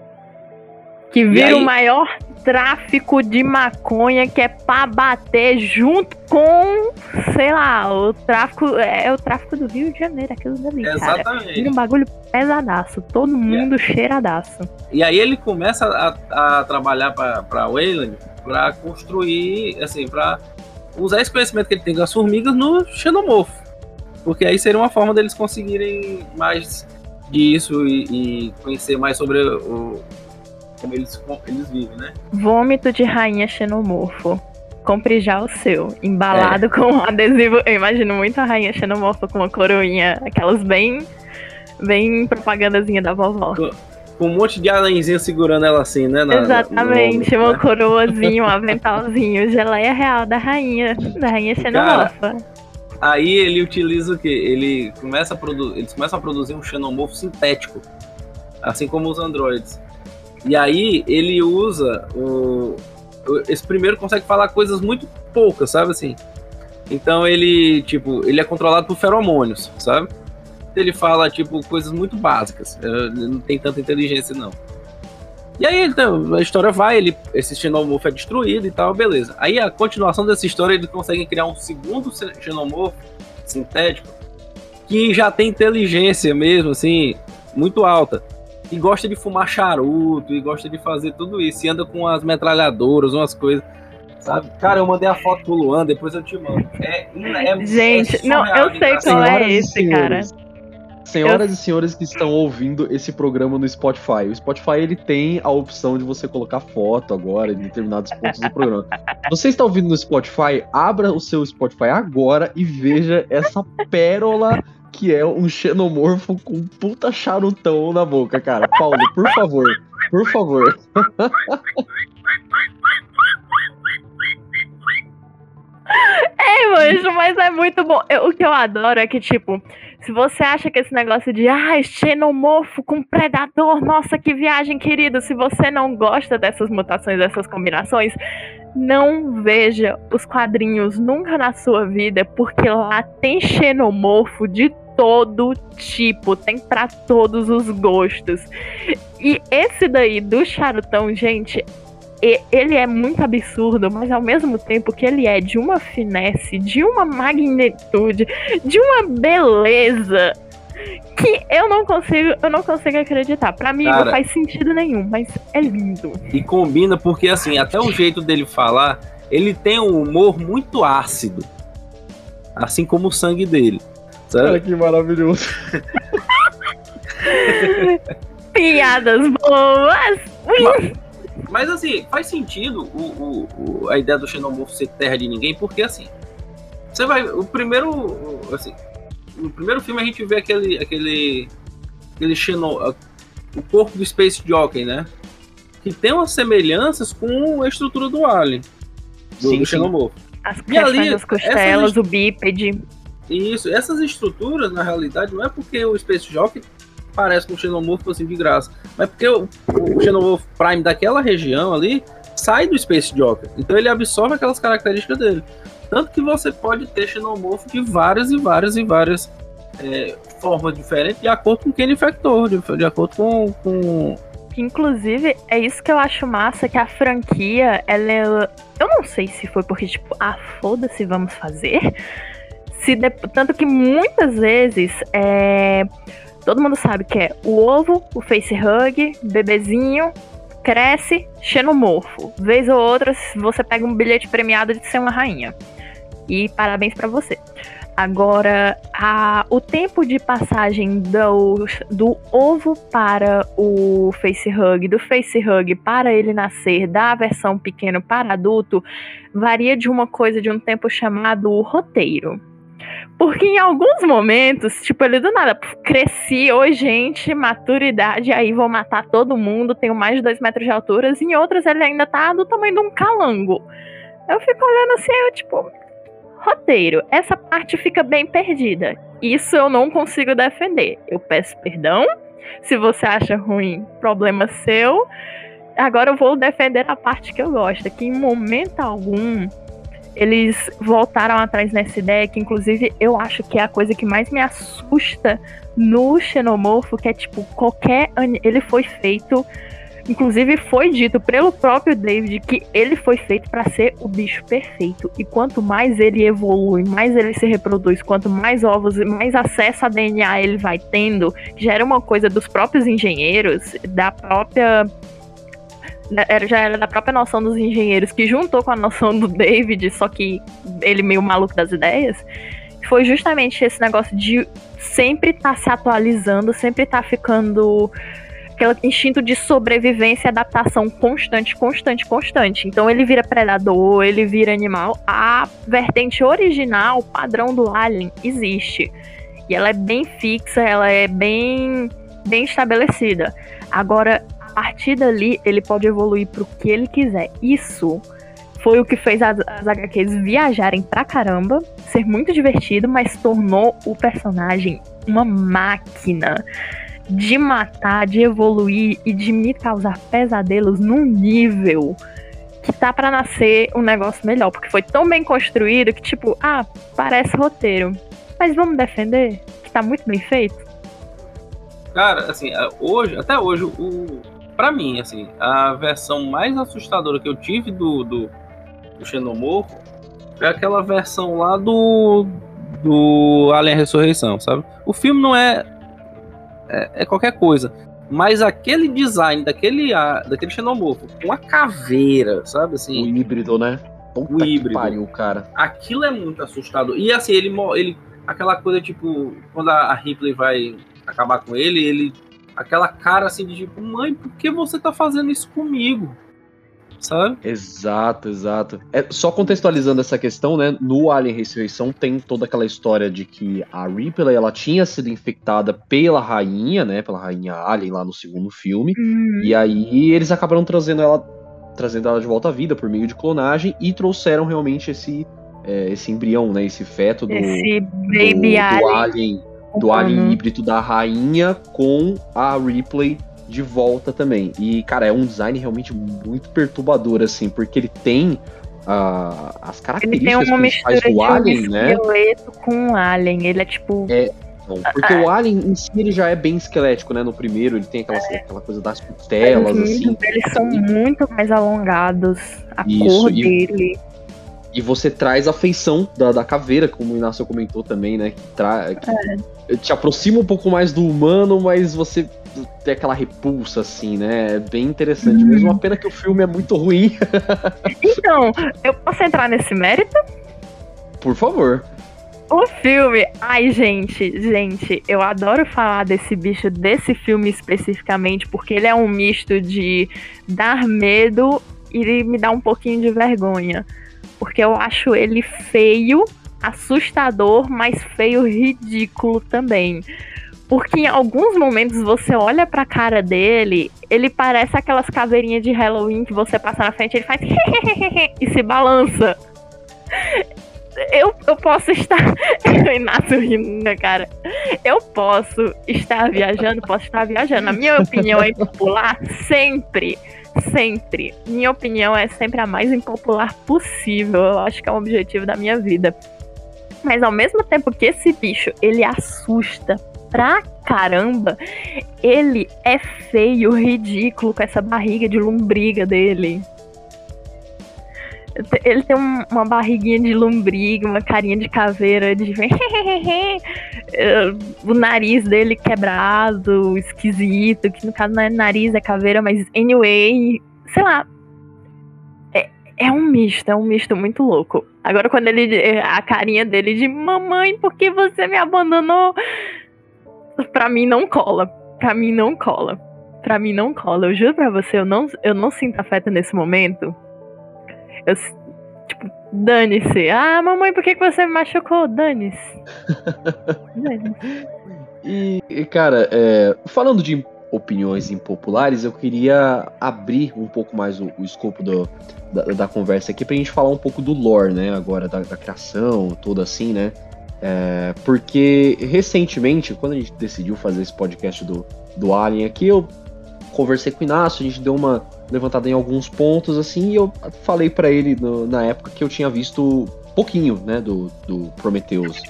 Que vira o maior tráfico de maconha que é pra bater junto com, sei lá, o tráfico. É o tráfico do Rio de Janeiro, aquilo dali. Exatamente. Cara. um bagulho pesadaço, todo mundo yeah. cheiradaço. E aí ele começa a, a trabalhar pra, pra Wayland pra construir, assim, pra usar esse conhecimento que ele tem das formigas no xenomorfo. Porque aí seria uma forma deles conseguirem mais disso e, e conhecer mais sobre o, como eles, eles vivem, né? Vômito de rainha xenomorfo. Compre já o seu, embalado é. com adesivo. Eu imagino muito a rainha xenomorfo com uma coroinha, aquelas bem, bem propagandazinha da vovó. Com, um monte de alenzinho segurando ela assim, né? Na, Exatamente, ombro, uma né? coroazinha, um aventalzinho, geleia real da rainha, da rainha xenomorfa. aí ele utiliza o que? Ele começa a produzir, eles começam a produzir um xenomorfo sintético, assim como os androides. E aí ele usa o esse primeiro consegue falar coisas muito poucas, sabe assim? Então ele, tipo, ele é controlado por feromônios, sabe? Ele fala, tipo, coisas muito básicas. Não tem tanta inteligência, não. E aí, então, a história vai, ele, esse xenomorfo é destruído e tal, beleza. Aí a continuação dessa história, eles conseguem criar um segundo xenomorfo sintético que já tem inteligência mesmo, assim, muito alta. E gosta de fumar charuto, e gosta de fazer tudo isso. E anda com as metralhadoras, umas coisas. Sabe? Cara, eu mandei a foto pro Luan, depois eu te mando. É, é Gente, é não, eu sei qual é esse, cara. Senhoras eu... e senhores que estão ouvindo esse programa no Spotify, o Spotify ele tem a opção de você colocar foto agora em determinados pontos do programa. Você está ouvindo no Spotify? Abra o seu Spotify agora e veja essa pérola que é um xenomorfo com um puta charutão na boca, cara. Paulo, por favor, por favor. É, manjo, mas é muito bom. Eu, o que eu adoro é que, tipo, se você acha que esse negócio de ah, xenomorfo com predador, nossa, que viagem, querido. Se você não gosta dessas mutações, dessas combinações, não veja os quadrinhos nunca na sua vida, porque lá tem xenomorfo de todo tipo, tem para todos os gostos. E esse daí do charutão, gente, ele é muito absurdo, mas ao mesmo tempo que ele é de uma finesse, de uma magnitude, de uma beleza que eu não consigo, eu não consigo acreditar. Para mim Cara, não faz sentido nenhum, mas é lindo. E combina porque assim, até o jeito dele falar, ele tem um humor muito ácido. Assim como o sangue dele. Sabe? Cara, que maravilhoso. Piadas boas. Mas, mas, assim, faz sentido o, o, o, a ideia do xenomorfo ser terra de ninguém, porque assim, você vai. O primeiro. Assim, no primeiro filme a gente vê aquele. aquele. aquele xeno, o corpo do Space Jockey, né? Que tem umas semelhanças com a estrutura do Alien. Do, sim, do xenomorfo. As e ali, as costelas, o bípede. Isso, essas estruturas, na realidade, não é porque o Space Jockey parece com o Xenomorph assim de graça, mas porque o, o Xenomorph Prime daquela região ali sai do Space Jockey, então ele absorve aquelas características dele. Tanto que você pode ter Xenomorph de várias e várias e várias é, formas diferentes, de acordo com quem ele infectou, de, de acordo com, com Inclusive, é isso que eu acho massa, que a franquia, ela é... Eu não sei se foi porque, tipo, ah, foda-se, vamos fazer. Se de... tanto que muitas vezes é... todo mundo sabe que é o ovo, o facehug, bebezinho, cresce, xenomorfo. Vez ou outra, você pega um bilhete premiado de ser uma rainha. E parabéns para você. Agora, a, o tempo de passagem do, do ovo para o facehug, do facehug para ele nascer, da versão pequeno para adulto, varia de uma coisa de um tempo chamado roteiro. Porque em alguns momentos, tipo, ele do nada, cresci, oi gente, maturidade, aí vou matar todo mundo, tenho mais de dois metros de altura. Em outras ele ainda tá do tamanho de um calango. Eu fico olhando assim, eu tipo, roteiro, essa parte fica bem perdida. Isso eu não consigo defender. Eu peço perdão. Se você acha ruim, problema seu. Agora eu vou defender a parte que eu gosto, que em momento algum eles voltaram atrás nessa ideia, que inclusive eu acho que é a coisa que mais me assusta no Xenomorfo, que é tipo, qualquer. Ele foi feito. Inclusive foi dito pelo próprio David que ele foi feito para ser o bicho perfeito. E quanto mais ele evolui, mais ele se reproduz, quanto mais ovos e mais acesso a DNA ele vai tendo, que já era uma coisa dos próprios engenheiros, da própria era, já era da própria noção dos engenheiros, que juntou com a noção do David, só que ele meio maluco das ideias, foi justamente esse negócio de sempre estar tá se atualizando, sempre estar tá ficando aquele instinto de sobrevivência e adaptação constante, constante, constante. Então ele vira predador, ele vira animal. A vertente original, padrão do Alien, existe. E ela é bem fixa, ela é bem, bem estabelecida. Agora, partir dali, ele pode evoluir pro que ele quiser. Isso foi o que fez as, as HQs viajarem pra caramba, ser muito divertido, mas tornou o personagem uma máquina de matar, de evoluir e de me causar pesadelos num nível que tá para nascer um negócio melhor, porque foi tão bem construído que tipo, ah, parece roteiro. Mas vamos defender, que tá muito bem feito. Cara, assim, hoje, até hoje, o, pra mim, assim, a versão mais assustadora que eu tive do, do, do Xenomorfo é aquela versão lá do, do Alien Ressurreição, sabe? O filme não é, é, é qualquer coisa. Mas aquele design daquele, daquele xenomorfo com a caveira, sabe assim? O híbrido, né? Puta o híbrido. pariu, cara. Aquilo é muito assustador. E assim, ele, ele aquela coisa tipo, quando a Ripley vai acabar com ele, ele aquela cara assim de tipo, mãe, por que você tá fazendo isso comigo? sabe? Exato, exato. É, só contextualizando essa questão, né? No Alien Ressurreição tem toda aquela história de que a Ripley ela tinha sido infectada pela rainha, né? Pela rainha Alien lá no segundo filme. Hum. E aí eles acabaram trazendo ela, trazendo ela de volta à vida por meio de clonagem e trouxeram realmente esse é, esse embrião, né? Esse feto do, esse baby do, do alien, do alien híbrido da rainha com a Ripley de volta também. E, cara, é um design realmente muito perturbador, assim, porque ele tem uh, as características ele tem principais do Alien, um né? com um Alien, ele é tipo... É, porque o Alien em si ele já é bem esquelético, né? No primeiro ele tem aquela, é. aquela coisa das costelas, Os assim. Eles são muito mais alongados, a Isso, cor e, dele. E você traz a feição da, da caveira, como o Inácio comentou também, né? Que, tra é. te aproxima um pouco mais do humano, mas você tem aquela repulsa, assim, né? É bem interessante. Hum. Mesmo uma pena que o filme é muito ruim. então, eu posso entrar nesse mérito? Por favor. O filme. Ai, gente, gente, eu adoro falar desse bicho, desse filme especificamente, porque ele é um misto de dar medo e me dar um pouquinho de vergonha porque eu acho ele feio, assustador, mas feio ridículo também. Porque em alguns momentos você olha pra cara dele, ele parece aquelas caveirinhas de Halloween que você passa na frente, ele faz e se balança. Eu, eu posso estar. Inácio rindo, cara. Eu posso estar viajando, posso estar viajando. A minha opinião é popular sempre sempre. Minha opinião é sempre a mais impopular possível. Eu acho que é o objetivo da minha vida. Mas ao mesmo tempo que esse bicho ele assusta pra caramba, ele é feio, ridículo com essa barriga de lombriga dele. Ele tem um, uma barriguinha de lombriga, uma carinha de caveira, de. o nariz dele quebrado, esquisito, que no caso não é nariz, é caveira, mas anyway, sei lá. É, é um misto, é um misto muito louco. Agora, quando ele. A carinha dele de mamãe, por que você me abandonou? Pra mim não cola. Pra mim não cola. Pra mim não cola. Eu juro pra você, eu não, eu não sinto afeto nesse momento. Eu, tipo, dane-se. Ah, mamãe, por que, que você me machucou? Dane-se. Dane e, cara, é, falando de opiniões impopulares, eu queria abrir um pouco mais o, o escopo do, da, da, conversa aqui pra gente falar um pouco do lore, né? Agora, da, da criação, tudo assim, né? É, porque recentemente, quando a gente decidiu fazer esse podcast do, do Alien aqui, eu conversei com o Inácio, a gente deu uma levantada em alguns pontos, assim, e eu falei para ele no, na época que eu tinha visto pouquinho, né, do, do Prometheus,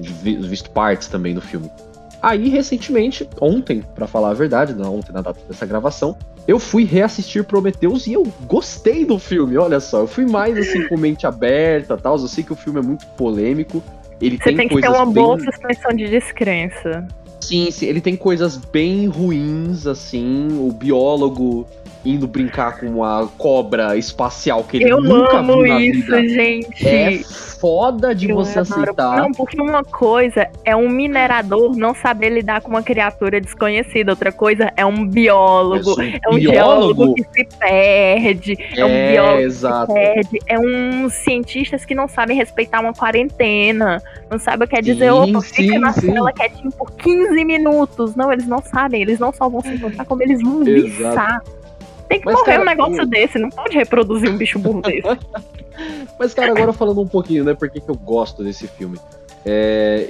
visto partes também do filme. Aí, recentemente, ontem, para falar a verdade, não ontem na data dessa gravação, eu fui reassistir Prometheus e eu gostei do filme, olha só. Eu fui mais assim com mente aberta tal. Eu sei que o filme é muito polêmico. Ele Você tem, tem que ter uma bem... boa suspensão de descrença. Sim, sim, ele tem coisas bem ruins, assim. O biólogo indo brincar com uma cobra espacial que ele eu nunca amo viu na isso, vida. gente. É foda de eu você adoro. aceitar. Não, porque uma coisa é um minerador não saber lidar com uma criatura desconhecida, outra coisa é um biólogo, um é um biólogo? que se perde, é, É, um biólogo exato. que se perde, é uns cientistas que não sabem respeitar uma quarentena, não sabem o que é dizer, Sim, opa, sim, fica na sim. cela quietinho por 15 minutos. Não, eles não sabem, eles não só vão se encontrar, como eles vão Exato. viçar. Tem que Mas, morrer cara, um negócio eu- desse, não pode reproduzir um bicho burro desse. Mas, cara, agora falando um pouquinho, né, por que eu gosto desse filme. É...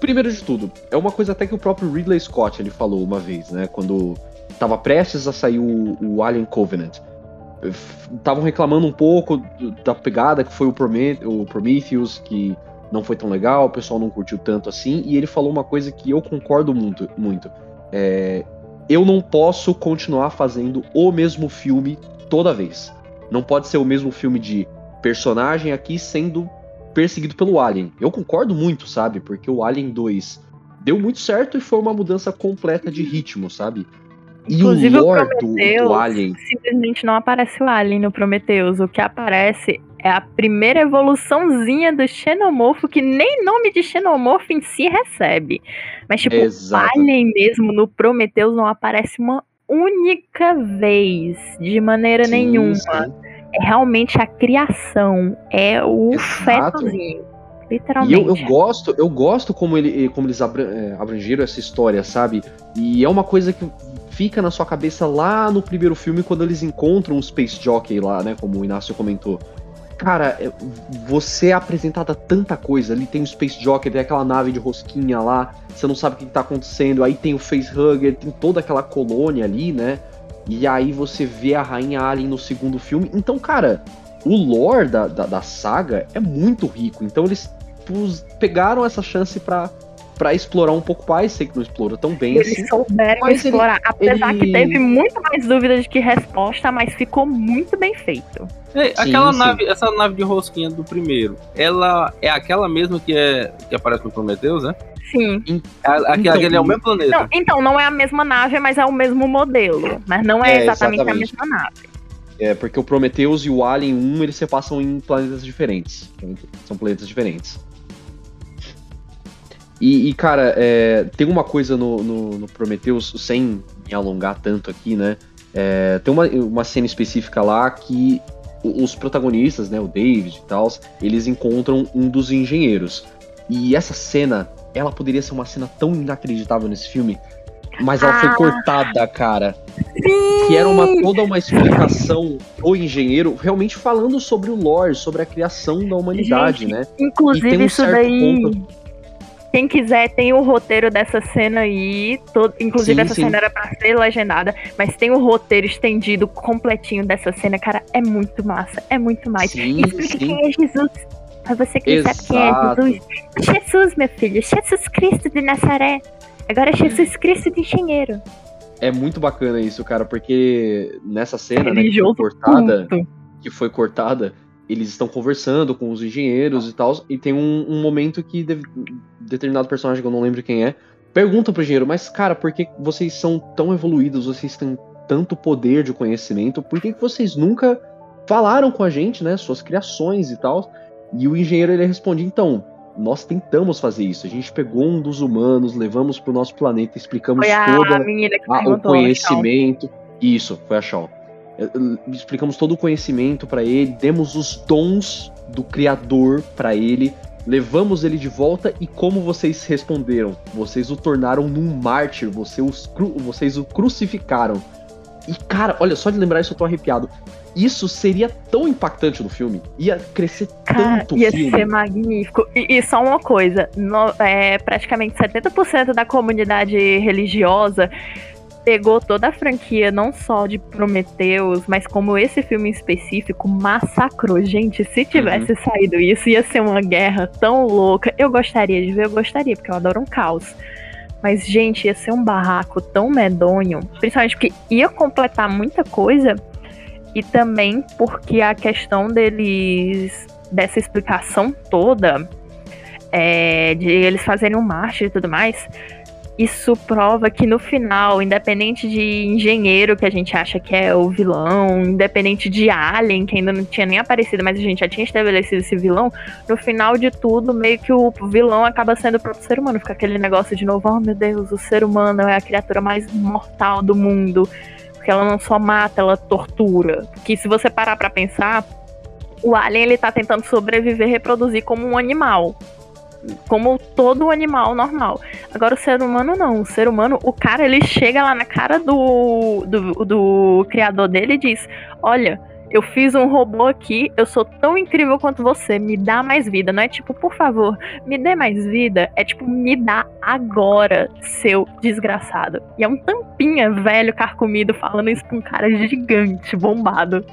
Primeiro de tudo, é uma coisa até que o próprio Ridley Scott ele falou uma vez, né, quando tava prestes a sair o, o Alien Covenant. Estavam reclamando um pouco da pegada que foi o, Prome- o Prometheus, que não foi tão legal, o pessoal não curtiu tanto assim, e ele falou uma coisa que eu concordo muito. muito. É, eu não posso continuar fazendo o mesmo filme toda vez. Não pode ser o mesmo filme de personagem aqui sendo perseguido pelo Alien. Eu concordo muito, sabe? Porque o Alien 2 deu muito certo e foi uma mudança completa de ritmo, sabe? E Inclusive, o lore do, do Alien. Simplesmente não aparece o Alien no Prometheus. O que aparece é a primeira evoluçãozinha do xenomorfo, que nem nome de xenomorfo em si recebe. Mas, tipo, Exato. o Alien mesmo no Prometheus não aparece uma única vez, de maneira sim, nenhuma. Sim. É realmente a criação, é o Exato. fetozinho. Literalmente. E eu, eu, gosto, eu gosto como, ele, como eles é, abrangeram essa história, sabe? E é uma coisa que fica na sua cabeça lá no primeiro filme, quando eles encontram o Space Jockey lá, né? Como o Inácio comentou. Cara, é, você é apresentada tanta coisa. Ali tem o Space Jockey, tem aquela nave de rosquinha lá, você não sabe o que tá acontecendo. Aí tem o Facehugger, tem toda aquela colônia ali, né? E aí você vê a Rainha Alien no segundo filme. Então, cara, o lore da, da, da saga é muito rico. Então eles pegaram essa chance para para explorar um pouco mais, sei que não explora tão bem Eles assim. souberam explorar, ele, apesar ele... que teve muito mais dúvidas que resposta, mas ficou muito bem feito. É, aquela sim. nave, essa nave de rosquinha do primeiro, ela é aquela mesma que, é, que aparece no Prometheus, né? Sim. A, então, aquele é o mesmo planeta. Não, então, não é a mesma nave, mas é o mesmo modelo. Mas não é, é exatamente, exatamente, a mesma nave. É, porque o Prometheus e o Alien 1, eles se passam em planetas diferentes. São planetas diferentes. E, e cara, é, tem uma coisa no, no, no, Prometheus, sem me alongar tanto aqui, né? É, tem uma, uma cena específica lá que os protagonistas, né, o David e tal, eles encontram um dos engenheiros. E essa cena, ela poderia ser uma cena tão inacreditável nesse filme, mas ela ah. foi cortada, cara. Sim. Que era uma toda uma explicação do engenheiro, realmente falando sobre o lore, sobre a criação da humanidade, Gente, né? Inclusive um isso daí. Ponto quem quiser, tem o roteiro dessa cena aí. Todo, inclusive, sim, essa sim. cena era pra ser legendada, mas tem o roteiro estendido completinho dessa cena, cara. É muito massa, é muito mais. Sim, Explica quem é Jesus. Pra você que não sabe quem é Jesus. Jesus, meu filho. Jesus Cristo de Nazaré. Agora é Jesus Cristo de engenheiro. É muito bacana isso, cara, porque nessa cena, né, que foi cortada, que foi cortada, eles estão conversando com os engenheiros e tal, e tem um, um momento que de, determinado personagem, que eu não lembro quem é, pergunta pro engenheiro, mas cara, por que vocês são tão evoluídos, vocês têm tanto poder de conhecimento, por que, que vocês nunca falaram com a gente, né, suas criações e tal? E o engenheiro ele responde, então, nós tentamos fazer isso. A gente pegou um dos humanos, levamos para o nosso planeta, explicamos todo o conhecimento. Isso, foi a Shaw. É, explicamos todo o conhecimento para ele, demos os dons do Criador para ele, levamos ele de volta e como vocês responderam? Vocês o tornaram num mártir, vocês, os vocês o crucificaram. E cara, olha, só de lembrar isso eu tô arrepiado. Isso seria tão impactante no filme. Ia crescer Cara, tanto ia filme. ser magnífico. E, e, só uma coisa: no, é, praticamente 70% da comunidade religiosa pegou toda a franquia, não só de Prometheus, mas como esse filme em específico, massacrou. Gente, se tivesse uhum. saído isso, ia ser uma guerra tão louca. Eu gostaria de ver, eu gostaria, porque eu adoro um caos. Mas, gente, ia ser um barraco tão medonho, principalmente porque ia completar muita coisa, e também porque a questão deles, dessa explicação toda, é, de eles fazerem um marcha e tudo mais, isso prova que no final, independente de engenheiro que a gente acha que é o vilão, independente de Alien, que ainda não tinha nem aparecido, mas a gente já tinha estabelecido esse vilão, no final de tudo, meio que o vilão acaba sendo o próprio ser humano. Fica aquele negócio de novo, oh meu Deus, o ser humano é a criatura mais mortal do mundo. Porque ela não só mata, ela tortura. Que se você parar pra pensar, o Alien ele tá tentando sobreviver, reproduzir como um animal como todo animal normal. Agora o ser humano não. O ser humano, o cara, ele chega lá na cara do, do, do criador dele e diz: Olha, eu fiz um robô aqui, eu sou tão incrível quanto você, me dá mais vida. Não é tipo, por favor, me dê mais vida. É tipo, me dá agora, seu desgraçado. E é um tampinha velho, carcomido, falando isso com um cara gigante, bombado.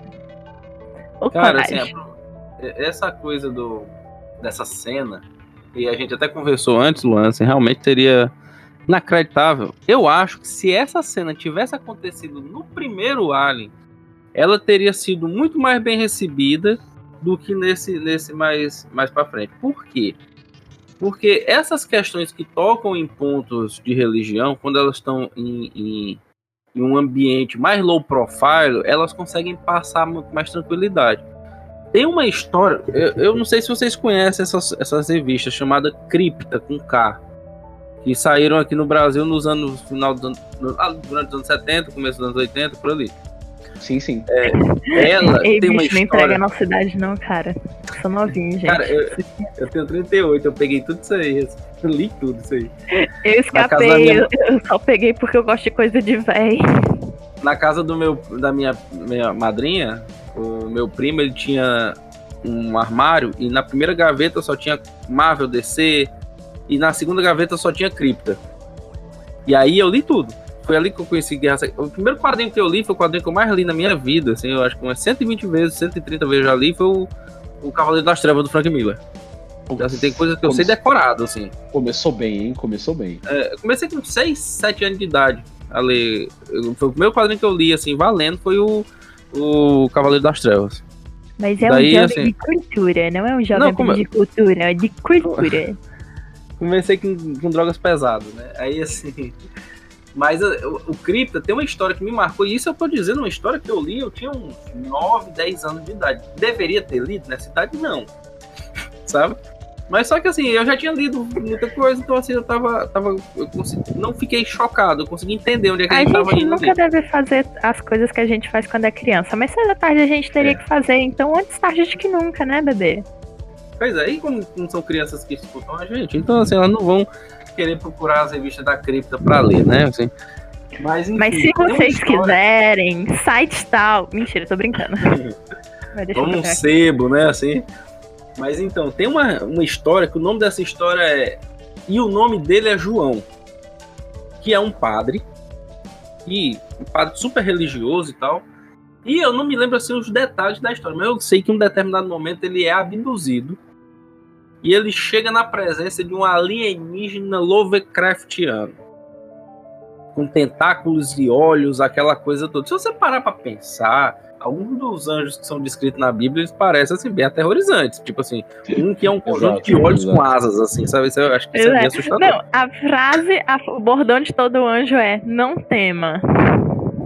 cara, assim, essa coisa do, dessa cena e a gente até conversou antes, Luan, assim, realmente seria inacreditável. Eu acho que se essa cena tivesse acontecido no primeiro Alien, ela teria sido muito mais bem recebida do que nesse, nesse mais, mais para frente. Por quê? Porque essas questões que tocam em pontos de religião, quando elas estão em, em, em um ambiente mais low profile, elas conseguem passar muito mais tranquilidade. Tem uma história, eu, eu não sei se vocês conhecem essas, essas revistas, chamada Cripta, com K, que saíram aqui no Brasil nos anos, final dos anos, ah, durante os anos 70, começo dos anos 80, por ali. Sim, sim. É, ela Ei, tem uma bicho, não história... entrega a nossa idade não, cara. Eu sou novinho, gente. Cara, eu, eu tenho 38, eu peguei tudo isso aí, eu li tudo isso aí. Eu escapei, minha- eu, eu só peguei porque eu gosto de coisa de véi. Na casa do meu, da minha, minha madrinha, o meu primo, ele tinha um armário e na primeira gaveta só tinha Marvel DC e na segunda gaveta só tinha Cripta. E aí eu li tudo. Foi ali que eu conheci Guerra Secreta. O primeiro quadrinho que eu li foi o quadrinho que eu mais li na minha vida, assim, eu acho que umas 120 vezes, 130 vezes já li, foi o, o Cavaleiro das Trevas do Frank Miller. Então, assim, tem coisas que eu sei decorado, assim. Começou bem, hein? Começou bem. É, eu comecei com 6, 7 anos de idade a ler. Eu- Foi o primeiro quadrinho que eu li, assim, valendo, foi o, o Cavaleiro das Trevas. Mas é Daí, um jovem assim- de cultura, não é um jovem Não, como- de cultura, é de cultura. Comecei com, com drogas pesadas, né? Aí, assim. Mas uh, o, o Cripta tem uma história que me marcou, e isso eu tô dizendo, uma história que eu li, eu tinha uns 9, 10 anos de idade. Deveria ter lido nessa idade? Não. Sabe? Mas só que assim, eu já tinha lido muita coisa, então assim, eu tava. tava eu consegui- não fiquei chocado, eu consegui entender onde é que a A gente tava gente indo. nunca ali. deve fazer as coisas que a gente faz quando é criança, mas cedo ou tarde a gente teria É. que fazer, então antes tarde do que nunca, né, bebê? Pois é, e como não são crianças que escutam a gente, então assim, elas não vão querer procurar as revistas da cripta pra ler, né? Assim. Mas, enfim, Mas se vocês história- quiserem, site tal. Mentira, tô brincando. Como um sebo, né? Assim. Mas então, tem uma, uma história que o nome dessa história é. E o nome dele é João. Que é um padre. E um padre super religioso e tal. E eu não me lembro assim os detalhes da história, mas eu sei que em um determinado momento ele é abduzido. E ele chega na presença de um alienígena Lovecraftiano. Com tentáculos e olhos, aquela coisa toda. Se você parar pra pensar, alguns dos anjos que são descritos na Bíblia, eles parecem assim, bem aterrorizantes. Tipo assim, um que é um conjunto de olhos com asas, assim, sabe? Isso eu acho que isso é bem assustador. Não, a frase, a- o bordão de todo anjo é: não tema.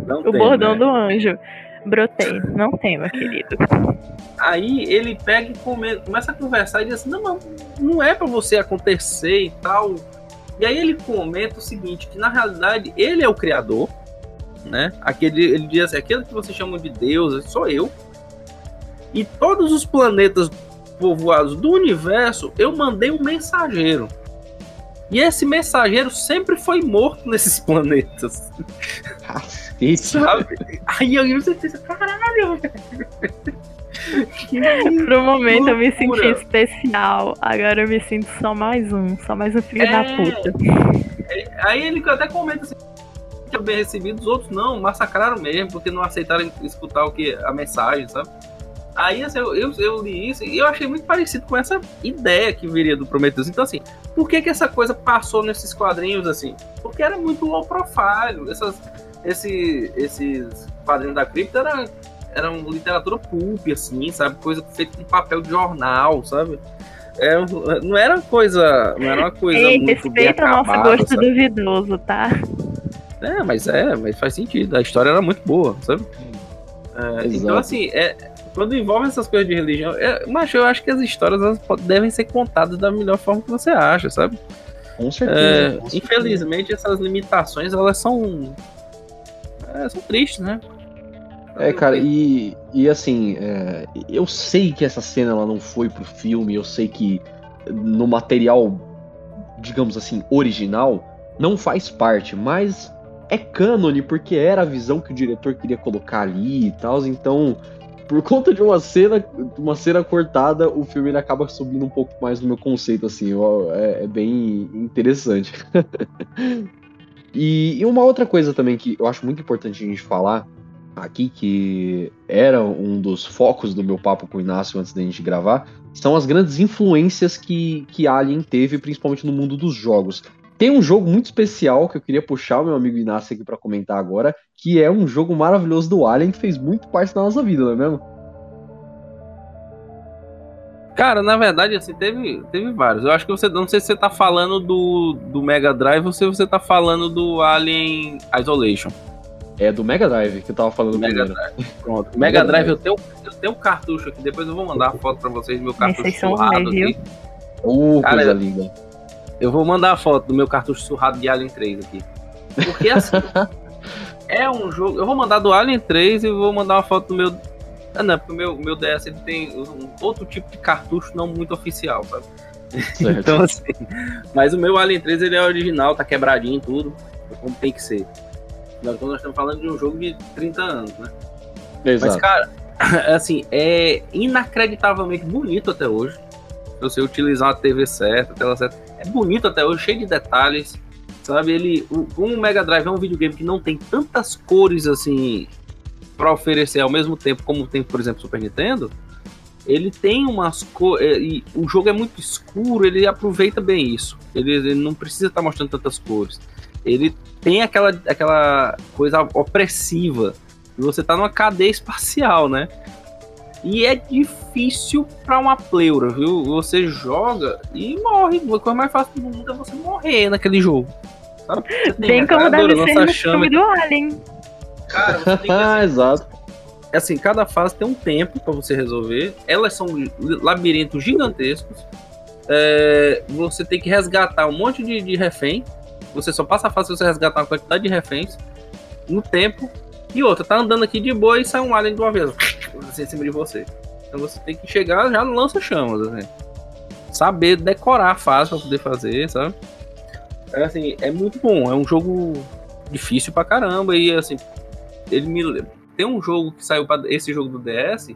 Não O tem, bordão né? do anjo. Brotei. Não tema, querido. Aí ele pega e come- começa a conversar e diz assim: não, não, não é pra você acontecer e tal. E aí ele comenta o seguinte: que na realidade ele é o criador, né? Aquele, ele diz assim: aquele que vocês chamam de Deus sou eu. E todos os planetas povoados do universo, eu mandei um mensageiro. E esse mensageiro sempre foi morto nesses planetas. Cacete. Sabe? Aí eu pensa, caralho, velho. Por um momento eu me senti especial. Agora eu me sinto só mais um. Só mais um filho É. da puta. Aí ele até comenta assim, que é bem recebido, os outros não, massacraram mesmo, porque não aceitaram escutar o que a mensagem, sabe? Aí assim, eu, eu, eu li isso e eu achei muito parecido com essa ideia que viria do Prometheus. Então, assim, por que, que essa coisa passou nesses quadrinhos assim? Porque era muito low profile. Essas, esse, esses quadrinhos da cripta eram, eram literatura pulp, assim, sabe? Coisa feita com papel de jornal, sabe? É, não era coisa. Não era uma coisa Ei, muito bem respeita o nosso gosto sabe? duvidoso, tá? É, mas é, mas faz sentido. A história era muito boa, sabe? É, então, assim, é, quando envolve essas coisas de religião, é, mas eu acho que as histórias elas devem ser contadas da melhor forma que você acha, sabe? Com certeza. É, com certeza. infelizmente, essas limitações, elas são. é, são tristes, né? É, cara, e, e assim, é, eu sei que essa cena ela não foi pro filme, eu sei que no material, digamos assim, original, não faz parte, mas é cânone porque era a visão que o diretor queria colocar ali e tal, então, por conta de uma cena, uma cena cortada, o filme ele acaba subindo um pouco mais no meu conceito, assim, é, é bem interessante. e, e uma outra coisa também que eu acho muito importante a gente falar aqui, que era um dos focos do meu papo com o Inácio antes da gente gravar, são as grandes influências que, que Alien teve, principalmente no mundo dos jogos. Tem um jogo muito especial que eu queria puxar o meu amigo Inácio aqui para comentar agora, que é um jogo maravilhoso do Alien que fez muito parte da nossa vida, não é mesmo? Cara, na verdade, assim, teve, teve vários. Eu acho que você. Não sei se você tá falando do, do Mega Drive ou se você tá falando do Alien Isolation. É do Mega Drive que eu tava falando Mega primeiro. Drive. Pronto. Mega, Mega Drive, Drive, Eu, tenho, eu tenho um cartucho aqui. Depois eu vou mandar a foto pra vocês do meu cartucho surrado aqui. Uh, Cara, coisa linda. Eu vou mandar a foto do meu cartucho surrado de Alien 3 aqui. Porque assim. é um jogo. Eu vou mandar do Alien 3 e vou mandar uma foto do meu ah, não, porque o meu, meu DS ele tem um outro tipo de cartucho não muito oficial, sabe? então, assim. Mas o meu Alien 3 ele é original, tá quebradinho tudo, como tem que ser. Nós, nós estamos falando de um jogo de 30 anos, né? Exato. Mas, cara, assim, é inacreditavelmente bonito até hoje. Você utilizar uma TV certa, tela certa. É bonito até hoje, cheio de detalhes. Sabe, ele. O, um Mega Drive é um videogame que não tem tantas cores assim para oferecer ao mesmo tempo como tem, por exemplo, Super Nintendo, ele tem umas cores. É, o jogo é muito escuro, ele aproveita bem isso. Ele, ele não precisa estar tá mostrando tantas cores. Ele tem aquela, aquela coisa opressiva. Você tá numa cadeia espacial, né? E é difícil para uma pleura, viu? Você joga e morre. A coisa mais fácil do mundo é você morrer naquele jogo. Bem como deve ser no filme do Alien. Cara, você tem que. ah, exato. Assim, cada fase tem um tempo para você resolver. Elas são labirintos gigantescos. É, você tem que resgatar um monte de, de refém. Você só passa fase se você resgatar uma quantidade de reféns no tempo. E outra, tá andando aqui de boa e sai um alien de uma vez assim, em cima de você. Então você tem que chegar já no lança-chamas, assim. Saber decorar a fase pra poder fazer, sabe? É, assim, é muito bom. É um jogo difícil pra caramba. E assim, ele me tem um jogo que saiu para esse jogo do DS,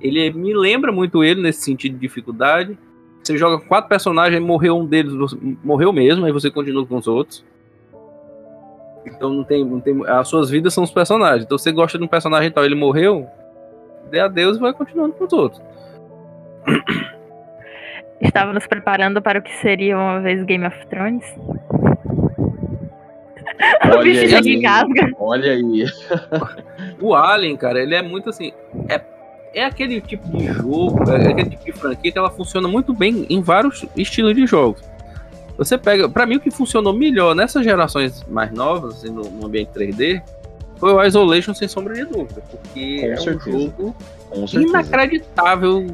ele me lembra muito ele nesse sentido de dificuldade. Você joga com quatro personagens, morreu um deles, morreu mesmo, aí você continua com os outros. Então não tem, não tem. As suas vidas são os personagens. Então você gosta de um personagem e tal, ele morreu, dê adeus e vai continuando com os outros. Estávamos preparando para o que seria uma vez Game of Thrones. Olha o bicho aí, engasga. Olha aí. o Alien, cara, ele é muito assim. É, é aquele tipo de jogo, é aquele tipo de franquia que ela funciona muito bem em vários estilos de jogos. Você pega. para mim, o que funcionou melhor nessas gerações mais novas, assim, no, no, ambiente 3D, foi o Isolation, sem sombra de dúvida. Porque Com é certeza. um jogo inacreditável.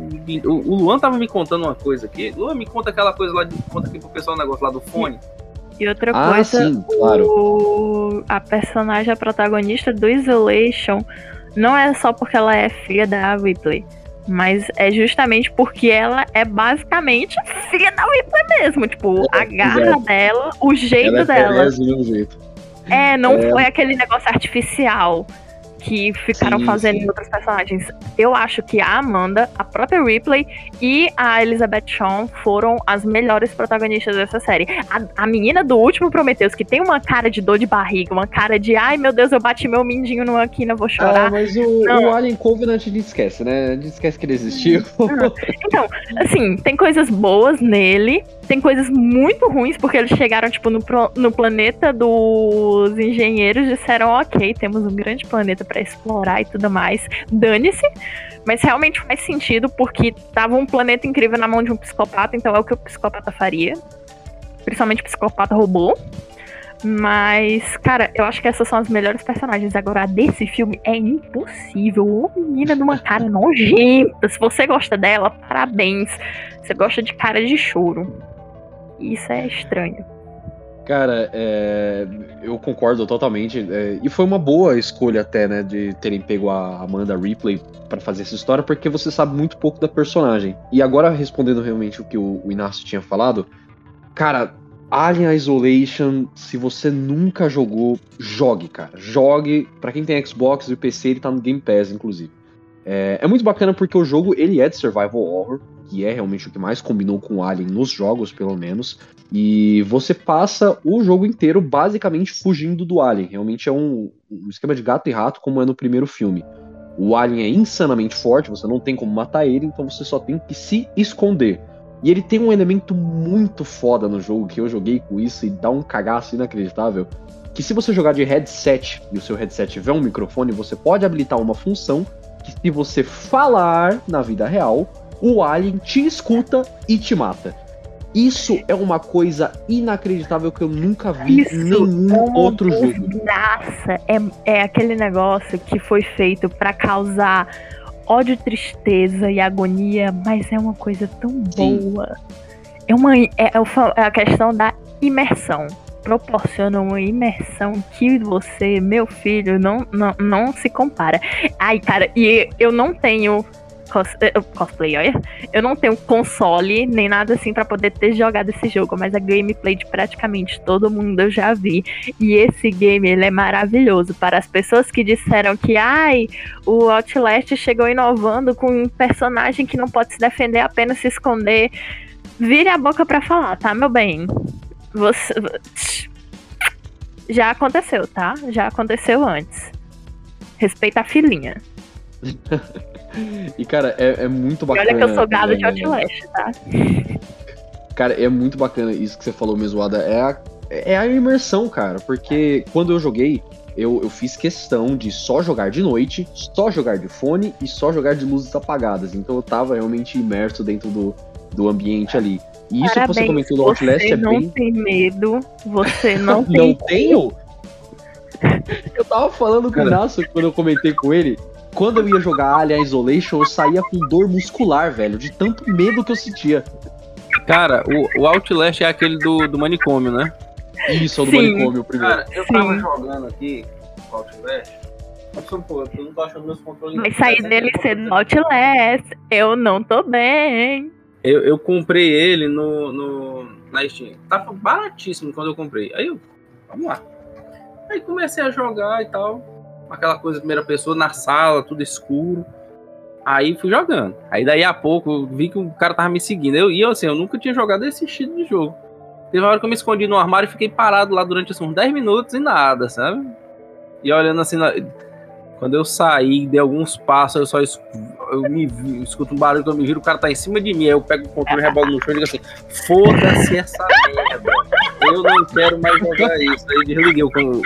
O, o Luan tava me contando uma coisa aqui. Luan, me conta aquela coisa lá, de, conta aqui pro pessoal o negócio lá do fone. E outra ah, coisa, sim, claro. o, a personagem, a protagonista do Isolation, não é só porque ela é filha da Ripley. Mas é justamente porque ela é basicamente filha da Ripley mesmo. Tipo, é, a garra é. dela, o jeito ela é dela. Jeito. É, não é. foi aquele negócio artificial que ficaram sim, fazendo sim. em outros personagens. Eu acho que a Amanda, a própria Ripley e a Elizabeth Shaw foram as melhores protagonistas dessa série. A, a menina do último Prometheus, que tem uma cara de dor de barriga, uma cara de ai meu Deus, eu bati meu mindinho numa quina, vou chorar. Ah, mas o, o Alien Covenant a gente esquece, né? A gente esquece que ele existiu. Então, assim, tem coisas boas nele, tem coisas muito ruins, porque eles chegaram, tipo, no, no planeta dos engenheiros disseram, ok, temos um grande planeta para explorar e tudo mais. Dane-se. Mas realmente faz sentido porque tava um planeta incrível na mão de um psicopata, então é o que o psicopata faria. Principalmente psicopata robô. Mas, cara, eu acho que essas são as melhores personagens. Agora, desse filme é impossível. Uma menina de uma cara nojenta. Se você gosta dela, parabéns. Você gosta de cara de choro. Isso é estranho. Cara, é, eu concordo totalmente. É, e foi uma boa escolha até, né, de terem pego a Amanda Ripley para fazer essa história, porque você sabe muito pouco da personagem. E agora, respondendo realmente o que o, o Inácio tinha falado, cara, Alien Isolation, se você nunca jogou, jogue, cara. Jogue. Para quem tem Xbox e PC, ele tá no Game Pass, inclusive. É, é, muito bacana porque o jogo ele é de survival horror, que é realmente o que mais combinou com o Alien nos jogos, pelo menos. E você passa o jogo inteiro basicamente fugindo do Alien. Realmente é um, um esquema de gato e rato, como é no primeiro filme. O Alien é insanamente forte, você não tem como matar ele, então você só tem que se esconder. E ele tem um elemento muito foda no jogo, que eu joguei com isso e dá um cagaço inacreditável. Que se você jogar de headset e o seu headset tiver um microfone, você pode habilitar uma função que se você falar na vida real, o alien te escuta e te mata. Isso é uma coisa inacreditável que eu nunca vi Isso, em nenhum outro jogo. Nossa, é, é aquele negócio que foi feito para causar ódio, tristeza e agonia, mas é uma coisa tão boa. É, uma, é, é, é a questão da imersão. Proporciona uma imersão que você, meu filho, não, não, não se compara. Ai, cara, e eu não tenho cos, eh, cosplay, olha. Eu não tenho console nem nada assim para poder ter jogado esse jogo, mas a gameplay de praticamente todo mundo eu já vi. E esse game ele é maravilhoso para as pessoas que disseram que ai, o Outlast chegou inovando com um personagem que não pode se defender, apenas se esconder. Vire a boca para falar, tá, meu bem? Você já aconteceu, tá? Já aconteceu antes. Respeita a filhinha. E, cara, é, é muito bacana. E olha que eu sou gado de Outlast, tá? Cara, é muito bacana isso que você falou mesmo, Ada. É a, é a imersão, cara. Porque quando eu joguei, eu, eu fiz questão de só jogar de noite, só jogar de fone e só jogar de luzes apagadas. Então eu tava realmente imerso dentro do, do ambiente ali. E isso Parabéns, que você comentou do Outlast é bem. Não tem medo, você não tem. não tenho? Eu tava falando com o Inácio quando eu comentei com ele quando eu ia jogar Alien Isolation, eu saía com dor muscular, velho, de tanto medo que eu sentia. Cara, o, o Outlast é aquele do, do manicômio, né? Isso, é o do Sim. manicômio primeiro. Cara, eu tava Sim. jogando aqui o Outlast. Pô, eu não tô achando meus controles. Vai sair dele sendo Outlast. Eu não tô bem. Eu, eu comprei ele no, no, na Steam. Tava baratíssimo quando eu comprei. Aí eu, vamos lá. Aí comecei a jogar e tal aquela coisa primeira pessoa na sala, tudo escuro. Aí fui jogando. Aí daí a pouco vi que o cara tava me seguindo. Eu, e eu assim, eu nunca tinha jogado esse estilo de jogo. Teve uma hora que eu me escondi no armário e fiquei parado lá durante assim, uns 10 minutos e nada, sabe? E olhando assim, quando eu saí, dei alguns passos, eu só. Eu me vi, escuto um barulho que eu me viro, o cara tá em cima de mim. Aí eu pego o controle, rebolo no chão e digo assim: foda-se essa merda. Eu não quero mais jogar isso. Aí desliguei o, o,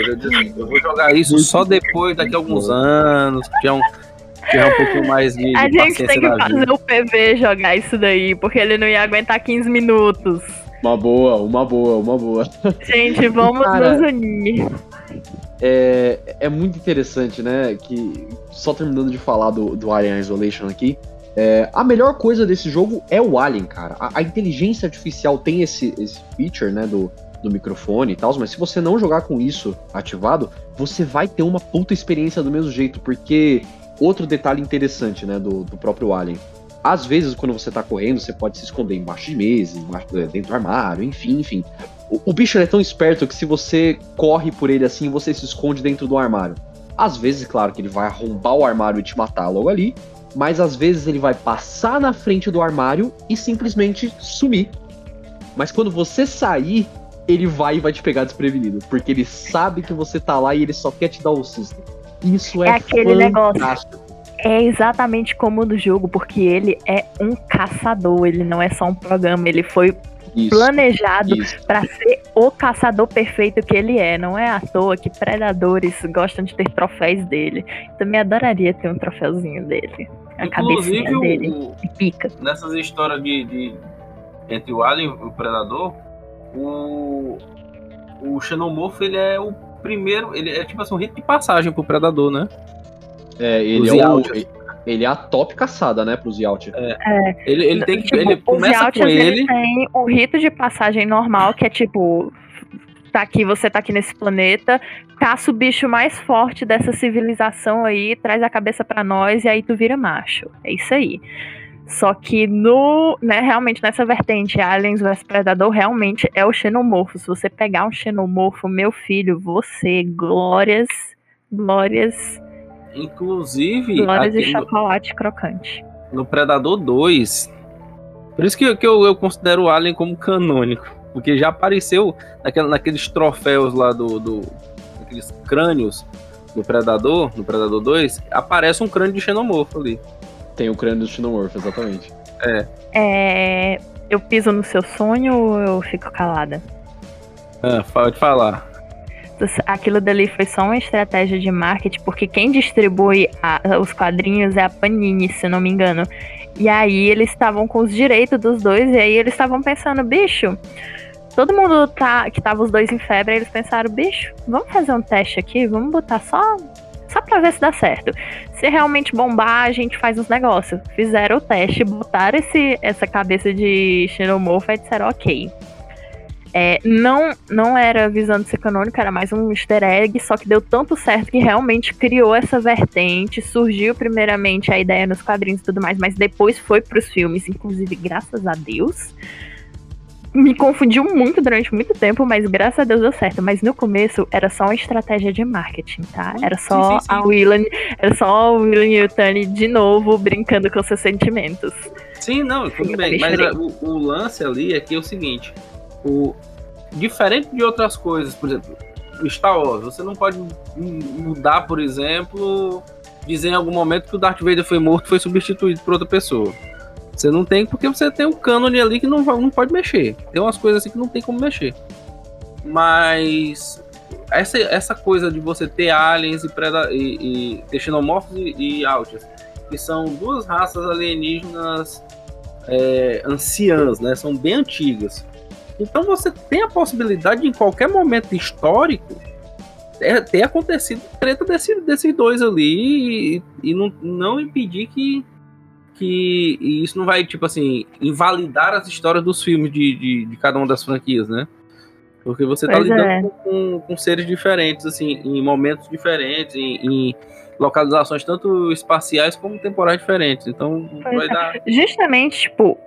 eu disse assim, eu vou jogar isso só depois, daqui a alguns anos, que é um, que é um pouquinho mais de, A gente tem que fazer vida. o PV jogar isso daí, porque ele não ia aguentar 15 minutos. Uma boa, uma boa, uma boa. Gente, vamos Cara, nos unir. É, é muito interessante, né? Que só terminando de falar do, do Alien Isolation aqui, é, a melhor coisa desse jogo é o Alien, cara. A, a inteligência artificial tem esse, esse feature, né? Do, do microfone e tal, mas se você não jogar com isso ativado, você vai ter uma puta experiência do mesmo jeito, porque outro detalhe interessante, né, do, do próprio Alien. Às vezes, quando você tá correndo, você pode se esconder embaixo de mesa, é, dentro do armário, enfim, enfim. O, o bicho é tão esperto que se você corre por ele assim, você se esconde dentro do armário. Às vezes, claro que ele vai arrombar o armário e te matar logo ali, mas às vezes ele vai passar na frente do armário e simplesmente sumir. Mas quando você sair, ele vai e vai te pegar desprevenido. Porque ele sabe que você tá lá e ele só quer te dar o um susto. Isso é, é aquele fantástico. negócio. É exatamente como do jogo, porque ele é um caçador, ele não é só um programa, ele foi isso, planejado para ser o caçador perfeito que ele é. Não é à toa que predadores gostam de ter troféus dele. Também adoraria ter um troféuzinho dele. A Inclusive, cabecinha dele. O, pica. Nessas histórias de, de, entre o Alien e o Predador, o, o Xenomorfo, ele é o primeiro, ele é tipo assim, um rito de passagem pro Predador, né? É, ele é o, ele é a top caçada, né, pro Yacht. É. é. Ele, ele tem que. Tipo, ele começa com ele. ele tem o rito de passagem normal, que é tipo. Tá aqui, você tá aqui nesse planeta, caça o bicho mais forte dessa civilização aí, traz a cabeça para nós e aí tu vira macho. É isso aí. Só que no, né, realmente nessa vertente Aliens vs Predador realmente é o xenomorfo. Se você pegar um xenomorfo, meu filho, você, glórias, glórias Inclusive. Glórias e chocolate crocante. No Predador 2. Por isso que, que eu, eu considero o Alien como canônico. Porque já apareceu naquela, naqueles troféus lá do, do. Aqueles crânios no Predador, no Predador 2, aparece um crânio de xenomorfo ali. Tem o crânio do xenomorfo, exatamente. É. É. Eu piso no seu sonho ou eu fico calada? Ah, pode falar. Aquilo dali foi só uma estratégia de marketing, porque quem distribui a, os quadrinhos é a Panini, se não me engano. E aí eles estavam com os direitos dos dois, e aí eles estavam pensando, bicho, todo mundo tá, que tava os dois em febre, eles pensaram, bicho, vamos fazer um teste aqui, vamos botar só só pra ver se dá certo. Se realmente bombar, a gente faz uns negócios. Fizeram o teste, botaram esse, essa cabeça de xenomorfo e disseram, ok. É, não, não era visando ser canônico, era mais um easter egg, só que deu tanto certo que realmente criou essa vertente. Surgiu primeiramente a ideia nos quadrinhos e tudo mais, mas depois foi pros filmes, inclusive, graças a Deus me confundiu muito durante muito tempo, mas graças a Deus deu certo. Mas no começo era só uma estratégia de marketing, tá? Era só sim, sim, sim. a Willan, era só o Willan e o Tani de novo brincando com seus sentimentos. Sim, não, tudo bem. Mas a, o, o, lance ali é que é o seguinte: o, diferente de outras coisas, por exemplo, Star Wars, você não pode mudar, por exemplo, dizer em algum momento que o Darth Vader foi morto foi substituído por outra pessoa. Você não tem, porque você tem um cânone ali que não, não pode mexer. Tem umas coisas assim que não tem como mexer. Mas essa, essa coisa de você ter aliens e, preda e, e xenomorfos e, e que são duas raças alienígenas é, anciãs, né? São bem antigas. Então você tem a possibilidade de, em qualquer momento histórico, ter, ter acontecido treta desse, desses dois ali e, e não, não impedir que que isso não vai, tipo assim, invalidar as histórias dos filmes de, de, de cada uma das franquias, né? Porque você tá pois lidando é. com, com, seres diferentes, assim, em momentos diferentes, em, em localizações tanto espaciais como temporais diferentes. Então, pois vai é. dar. Justamente, tipo,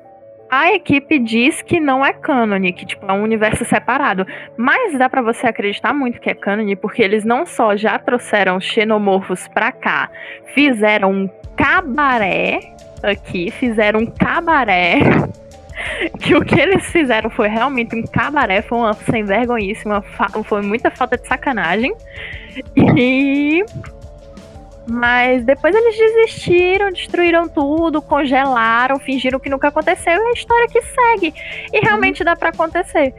a equipe diz que não é cânone, que tipo, é um universo separado. Mas dá para você acreditar muito que é cânone, porque eles não só já trouxeram xenomorfos pra cá, fizeram um cabaré aqui, fizeram um cabaré. Que o que eles fizeram foi realmente um cabaré, foi uma sem vergonhíssima, foi muita falta de sacanagem. E. Mas depois eles desistiram, destruíram tudo, congelaram, fingiram que nunca aconteceu e a história que segue. E realmente dá para acontecer.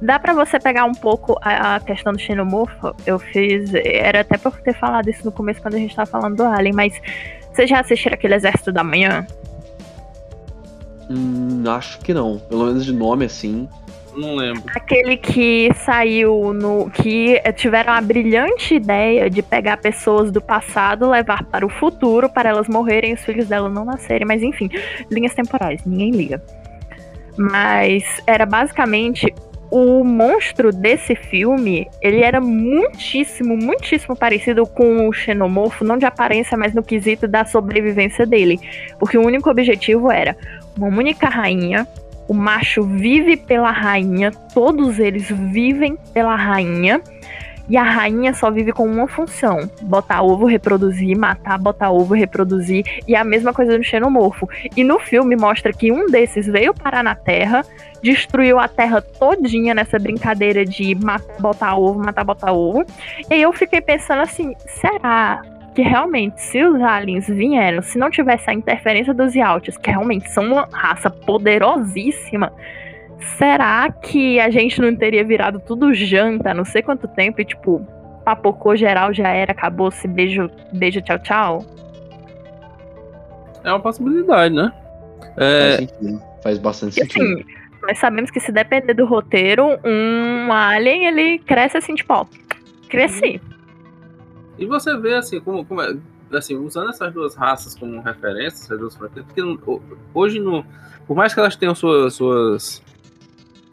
Dá para você pegar um pouco a, a, questão do xenomorfo. Eu fiz. Era até pra ter falado isso no começo quando a gente tava falando do Alien, mas vocês já assistiram aquele Exército da Manhã? Hum, acho que não. Pelo menos de nome assim. Não lembro. Aquele que saiu no. que tiveram a brilhante ideia de pegar pessoas do passado, levar para o futuro, para elas morrerem e os filhos delas não nascerem. Mas enfim, linhas temporais, ninguém liga. Mas era basicamente o monstro desse filme, ele era muitíssimo, muitíssimo parecido com o xenomorfo, não de aparência, mas no quesito da sobrevivência dele. Porque o único objetivo era uma única rainha, o macho vive pela rainha, todos eles vivem pela rainha. E a rainha só vive com uma função: botar ovo, reproduzir, matar, botar ovo, reproduzir. E a mesma coisa no xenomorfo. E no filme mostra que um desses veio parar na Terra, destruiu a Terra todinha nessa brincadeira de matar, botar ovo, matar, botar ovo. E aí eu fiquei pensando assim: será que realmente, se os aliens vieram, se não tivesse a interferência dos Yachts, que realmente são uma raça poderosíssima, será que a gente não teria virado tudo janta, não sei quanto tempo, e tipo, papocou geral, já era, acabou-se, beijo, beijo, tchau, tchau? É uma possibilidade, né? É... Faz, sentido. Faz bastante assim, sentido. Assim, nós sabemos que se depender do roteiro, um alien, ele cresce assim, tipo, ó, cresci. E você vê, assim, como, como é, assim, usando essas duas raças como referência, essas duas franquias, porque hoje, no, por mais que elas tenham suas, suas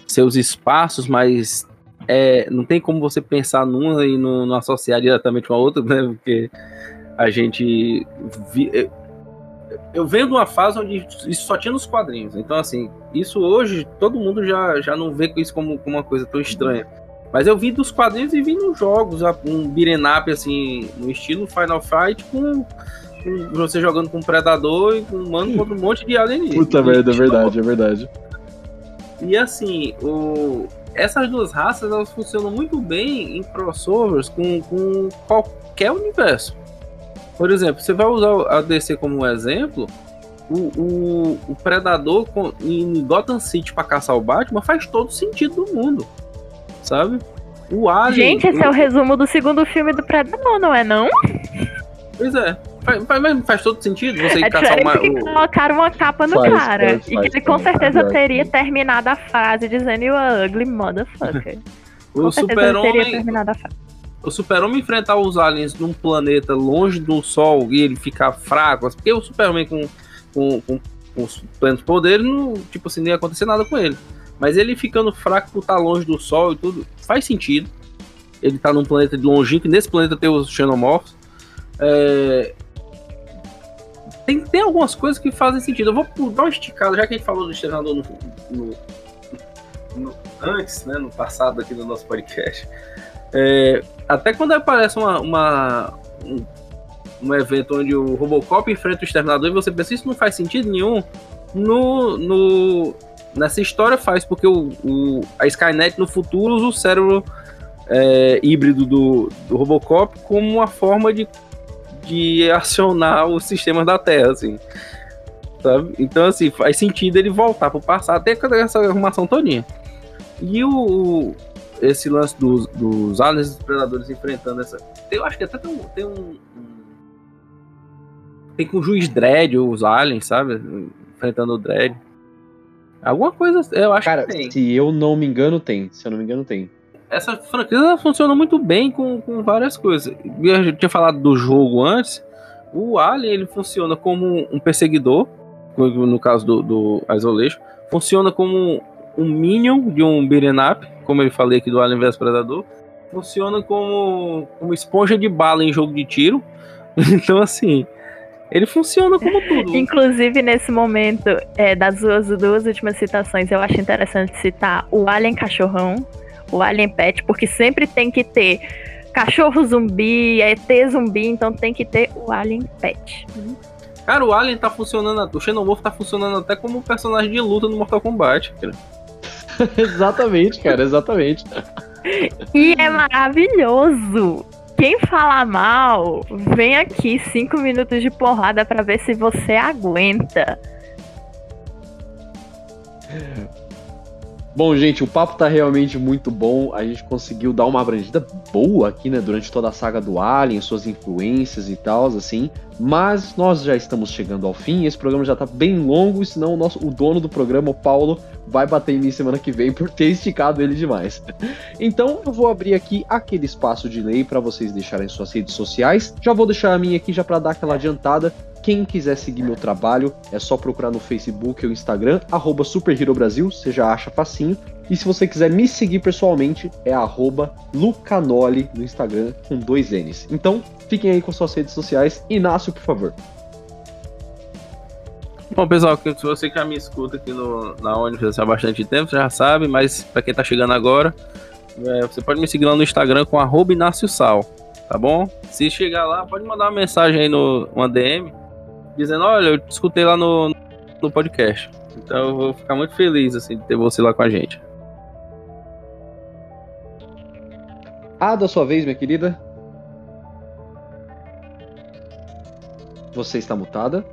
seus espaços, mas é, não tem como você pensar numa e não, não associar diretamente com a outra, né? Porque a gente. Vi, eu venho de uma fase onde isso só tinha nos quadrinhos. Então, assim, isso hoje todo mundo já, já não vê isso como, como uma coisa tão estranha. Mas eu vi dos quadrinhos e vi nos jogos, um up, assim, no estilo Final Fight, com, com você jogando com um Predador e com um mano contra um monte de alienígenas. Puta merda, é verdade, é verdade. E assim, o, essas duas raças elas funcionam muito bem em crossovers com, com qualquer universo. Por exemplo, você vai usar a DC como exemplo, o, o, o Predador com, em Gotham City para caçar o Batman faz todo sentido do mundo, sabe? O Alien. Gente, esse o... é o resumo do segundo filme do Predador, não é não? Pois é. Faz, faz, faz todo sentido você é caçar uma. Que colocaram uma capa no faz, cara. Faz, e que ele com certeza teria terminado a frase dizendo You ugly motherfucker. o super-homem. O super-homem enfrentar os aliens num planeta longe do Sol e ele ficar fraco. Porque o super-homem com, com, com, com os plenos poderes, não, tipo assim, não ia acontecer nada com ele. Mas ele ficando fraco por estar longe do Sol e tudo, faz sentido. Ele tá num planeta de longínquo, nesse planeta tem os xenomorfos. É, tem, tem algumas coisas que fazem sentido. Eu vou dar uma esticada, já que a gente falou do Exterminador no, no, no, antes, né, no passado aqui do nosso podcast. É, até quando aparece uma, uma um, um, evento onde o Robocop enfrenta o Exterminador e você pensa, isso não faz sentido nenhum, no, no, nessa história faz, porque o, o, a Skynet no futuro usa o cérebro é, híbrido do, do Robocop como uma forma de de acionar os sistemas da Terra, assim. Sabe? Então, assim, faz sentido ele voltar pro passado, até essa arrumação todinha. E o, esse lance dos, dos aliens predadores enfrentando essa. Eu acho que até tem um. Tem, um, tem com o juiz Dredd, os aliens, sabe? Enfrentando o Dredd. Alguma coisa, eu acho Cara, que tem. se eu não me engano, tem. Se eu não me engano, tem essa franquia funciona muito bem com, com várias coisas. Eu tinha falado do jogo antes. O Alien ele funciona como um perseguidor, no caso do, do Isolation, funciona como um minion de um beat'em up, como eu falei aqui do Alien vs Predador. Funciona como uma esponja de bala em jogo de tiro. então, assim, ele funciona como tudo. Inclusive, nesse momento é, das duas, duas últimas citações, eu acho interessante citar o Alien Cachorrão, o Alien Pet, porque sempre tem que ter cachorro zumbi, ET zumbi, então tem que ter o Alien Pet. Cara, o Alien tá funcionando, o Xenomorph tá funcionando até como um personagem de luta no Mortal Kombat, cara. exatamente, cara, exatamente. e é maravilhoso. Quem fala mal, vem aqui cinco minutos de porrada para ver se você aguenta. Bom, gente, o papo tá realmente muito bom. A gente conseguiu dar uma abrangida boa aqui, né, durante toda a saga do Alien, suas influências e tal, assim. Mas nós já estamos chegando ao fim. Esse programa já tá bem longo, senão o, nosso, o dono do programa, o Paulo, vai bater em mim semana que vem por ter esticado ele demais. Então, eu vou abrir aqui aquele espaço de lei para vocês deixarem suas redes sociais. Já vou deixar a minha aqui já para dar aquela adiantada. Quem quiser seguir meu trabalho, é só procurar no Facebook ou Instagram, arroba Brasil, você já acha facinho. E se você quiser me seguir pessoalmente, é arroba Lucanoli no Instagram, com dois N's. Então, fiquem aí com suas redes sociais. Inácio, por favor. Bom, pessoal, se você já me escuta aqui no, na ONU há bastante tempo, você já sabe, mas para quem tá chegando agora, é, você pode me seguir lá no Instagram com arroba Inácio Sal, tá bom? Se chegar lá, pode mandar uma mensagem aí no uma DM dizendo, olha, eu te escutei lá no, no podcast. Então eu vou ficar muito feliz assim, de ter você lá com a gente. Ah, da sua vez, minha querida. Você está mutada.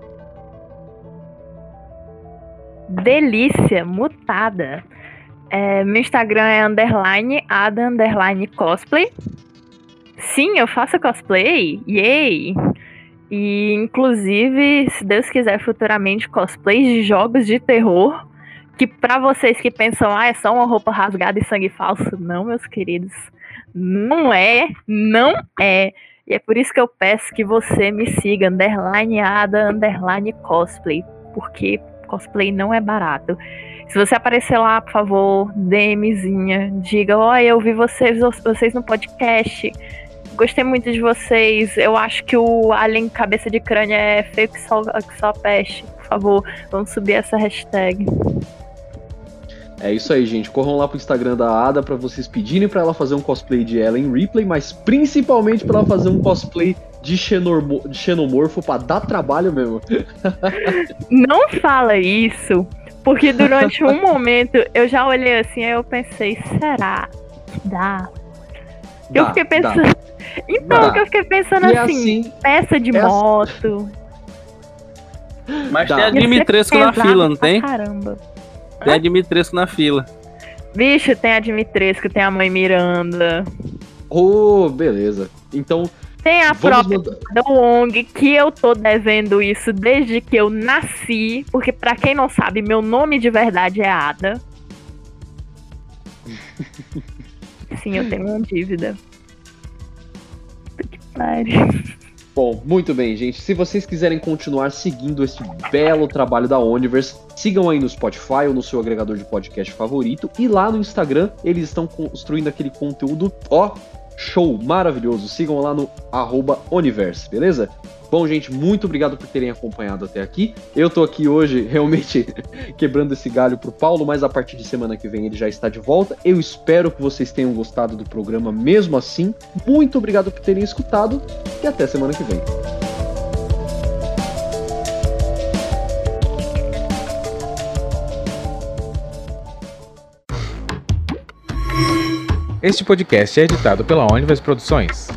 Delícia, mutada. É, meu Instagram é underline ada underline cosplay. Sim, eu faço cosplay. Yay! E, inclusive, se Deus quiser, futuramente cosplays de jogos de terror. Que para vocês que pensam, ah, é só uma roupa rasgada e sangue falso. Não, meus queridos. Não é, não é. E é por isso que eu peço que você me siga, underline ada, underline cosplay. Porque cosplay não é barato. Se você aparecer lá, por favor, DMzinha, diga, ó, oh, eu vi vocês, vocês no podcast Gostei muito de vocês. Eu acho que o Alien Cabeça de Crânio é feio que só, que só peste. Por favor, vamos subir essa hashtag. É isso aí, gente. Corram lá pro Instagram da Ada para vocês pedirem para ela fazer um cosplay de Ellen Ripley, mas principalmente para ela fazer um cosplay de, xenormo, de xenomorfo para dar trabalho mesmo. Não fala isso, porque durante um momento eu já olhei assim e eu pensei, será que dá? Dá eu fiquei pensando. Dá. Então, que eu fiquei pensando assim, assim, peça de é moto. Mas dá. tem a Dimitrescu na fila, não tem? Caramba. Tem a Dimitrescu na fila. Bicho, tem a Dimitrescu, tem a mãe Miranda. Oh, beleza. Então. Tem a própria da Wong, que eu tô devendo isso desde que eu nasci. Porque, para quem não sabe, meu nome de verdade é Ada. Sim, eu tenho uma dívida. Que pariu. Bom, muito bem, gente. Se vocês quiserem continuar seguindo este belo trabalho da Universe, sigam aí no Spotify ou no seu agregador de podcast favorito. E lá no Instagram, eles estão construindo aquele conteúdo, ó, show, maravilhoso. Sigam lá no arroba beleza? Bom, gente, muito obrigado por terem acompanhado até aqui. Eu tô aqui hoje realmente quebrando esse galho pro Paulo, mas a partir de semana que vem ele já está de volta. Eu espero que vocês tenham gostado do programa mesmo assim. Muito obrigado por terem escutado e até semana que vem. Este podcast é editado pela Onivers Produções.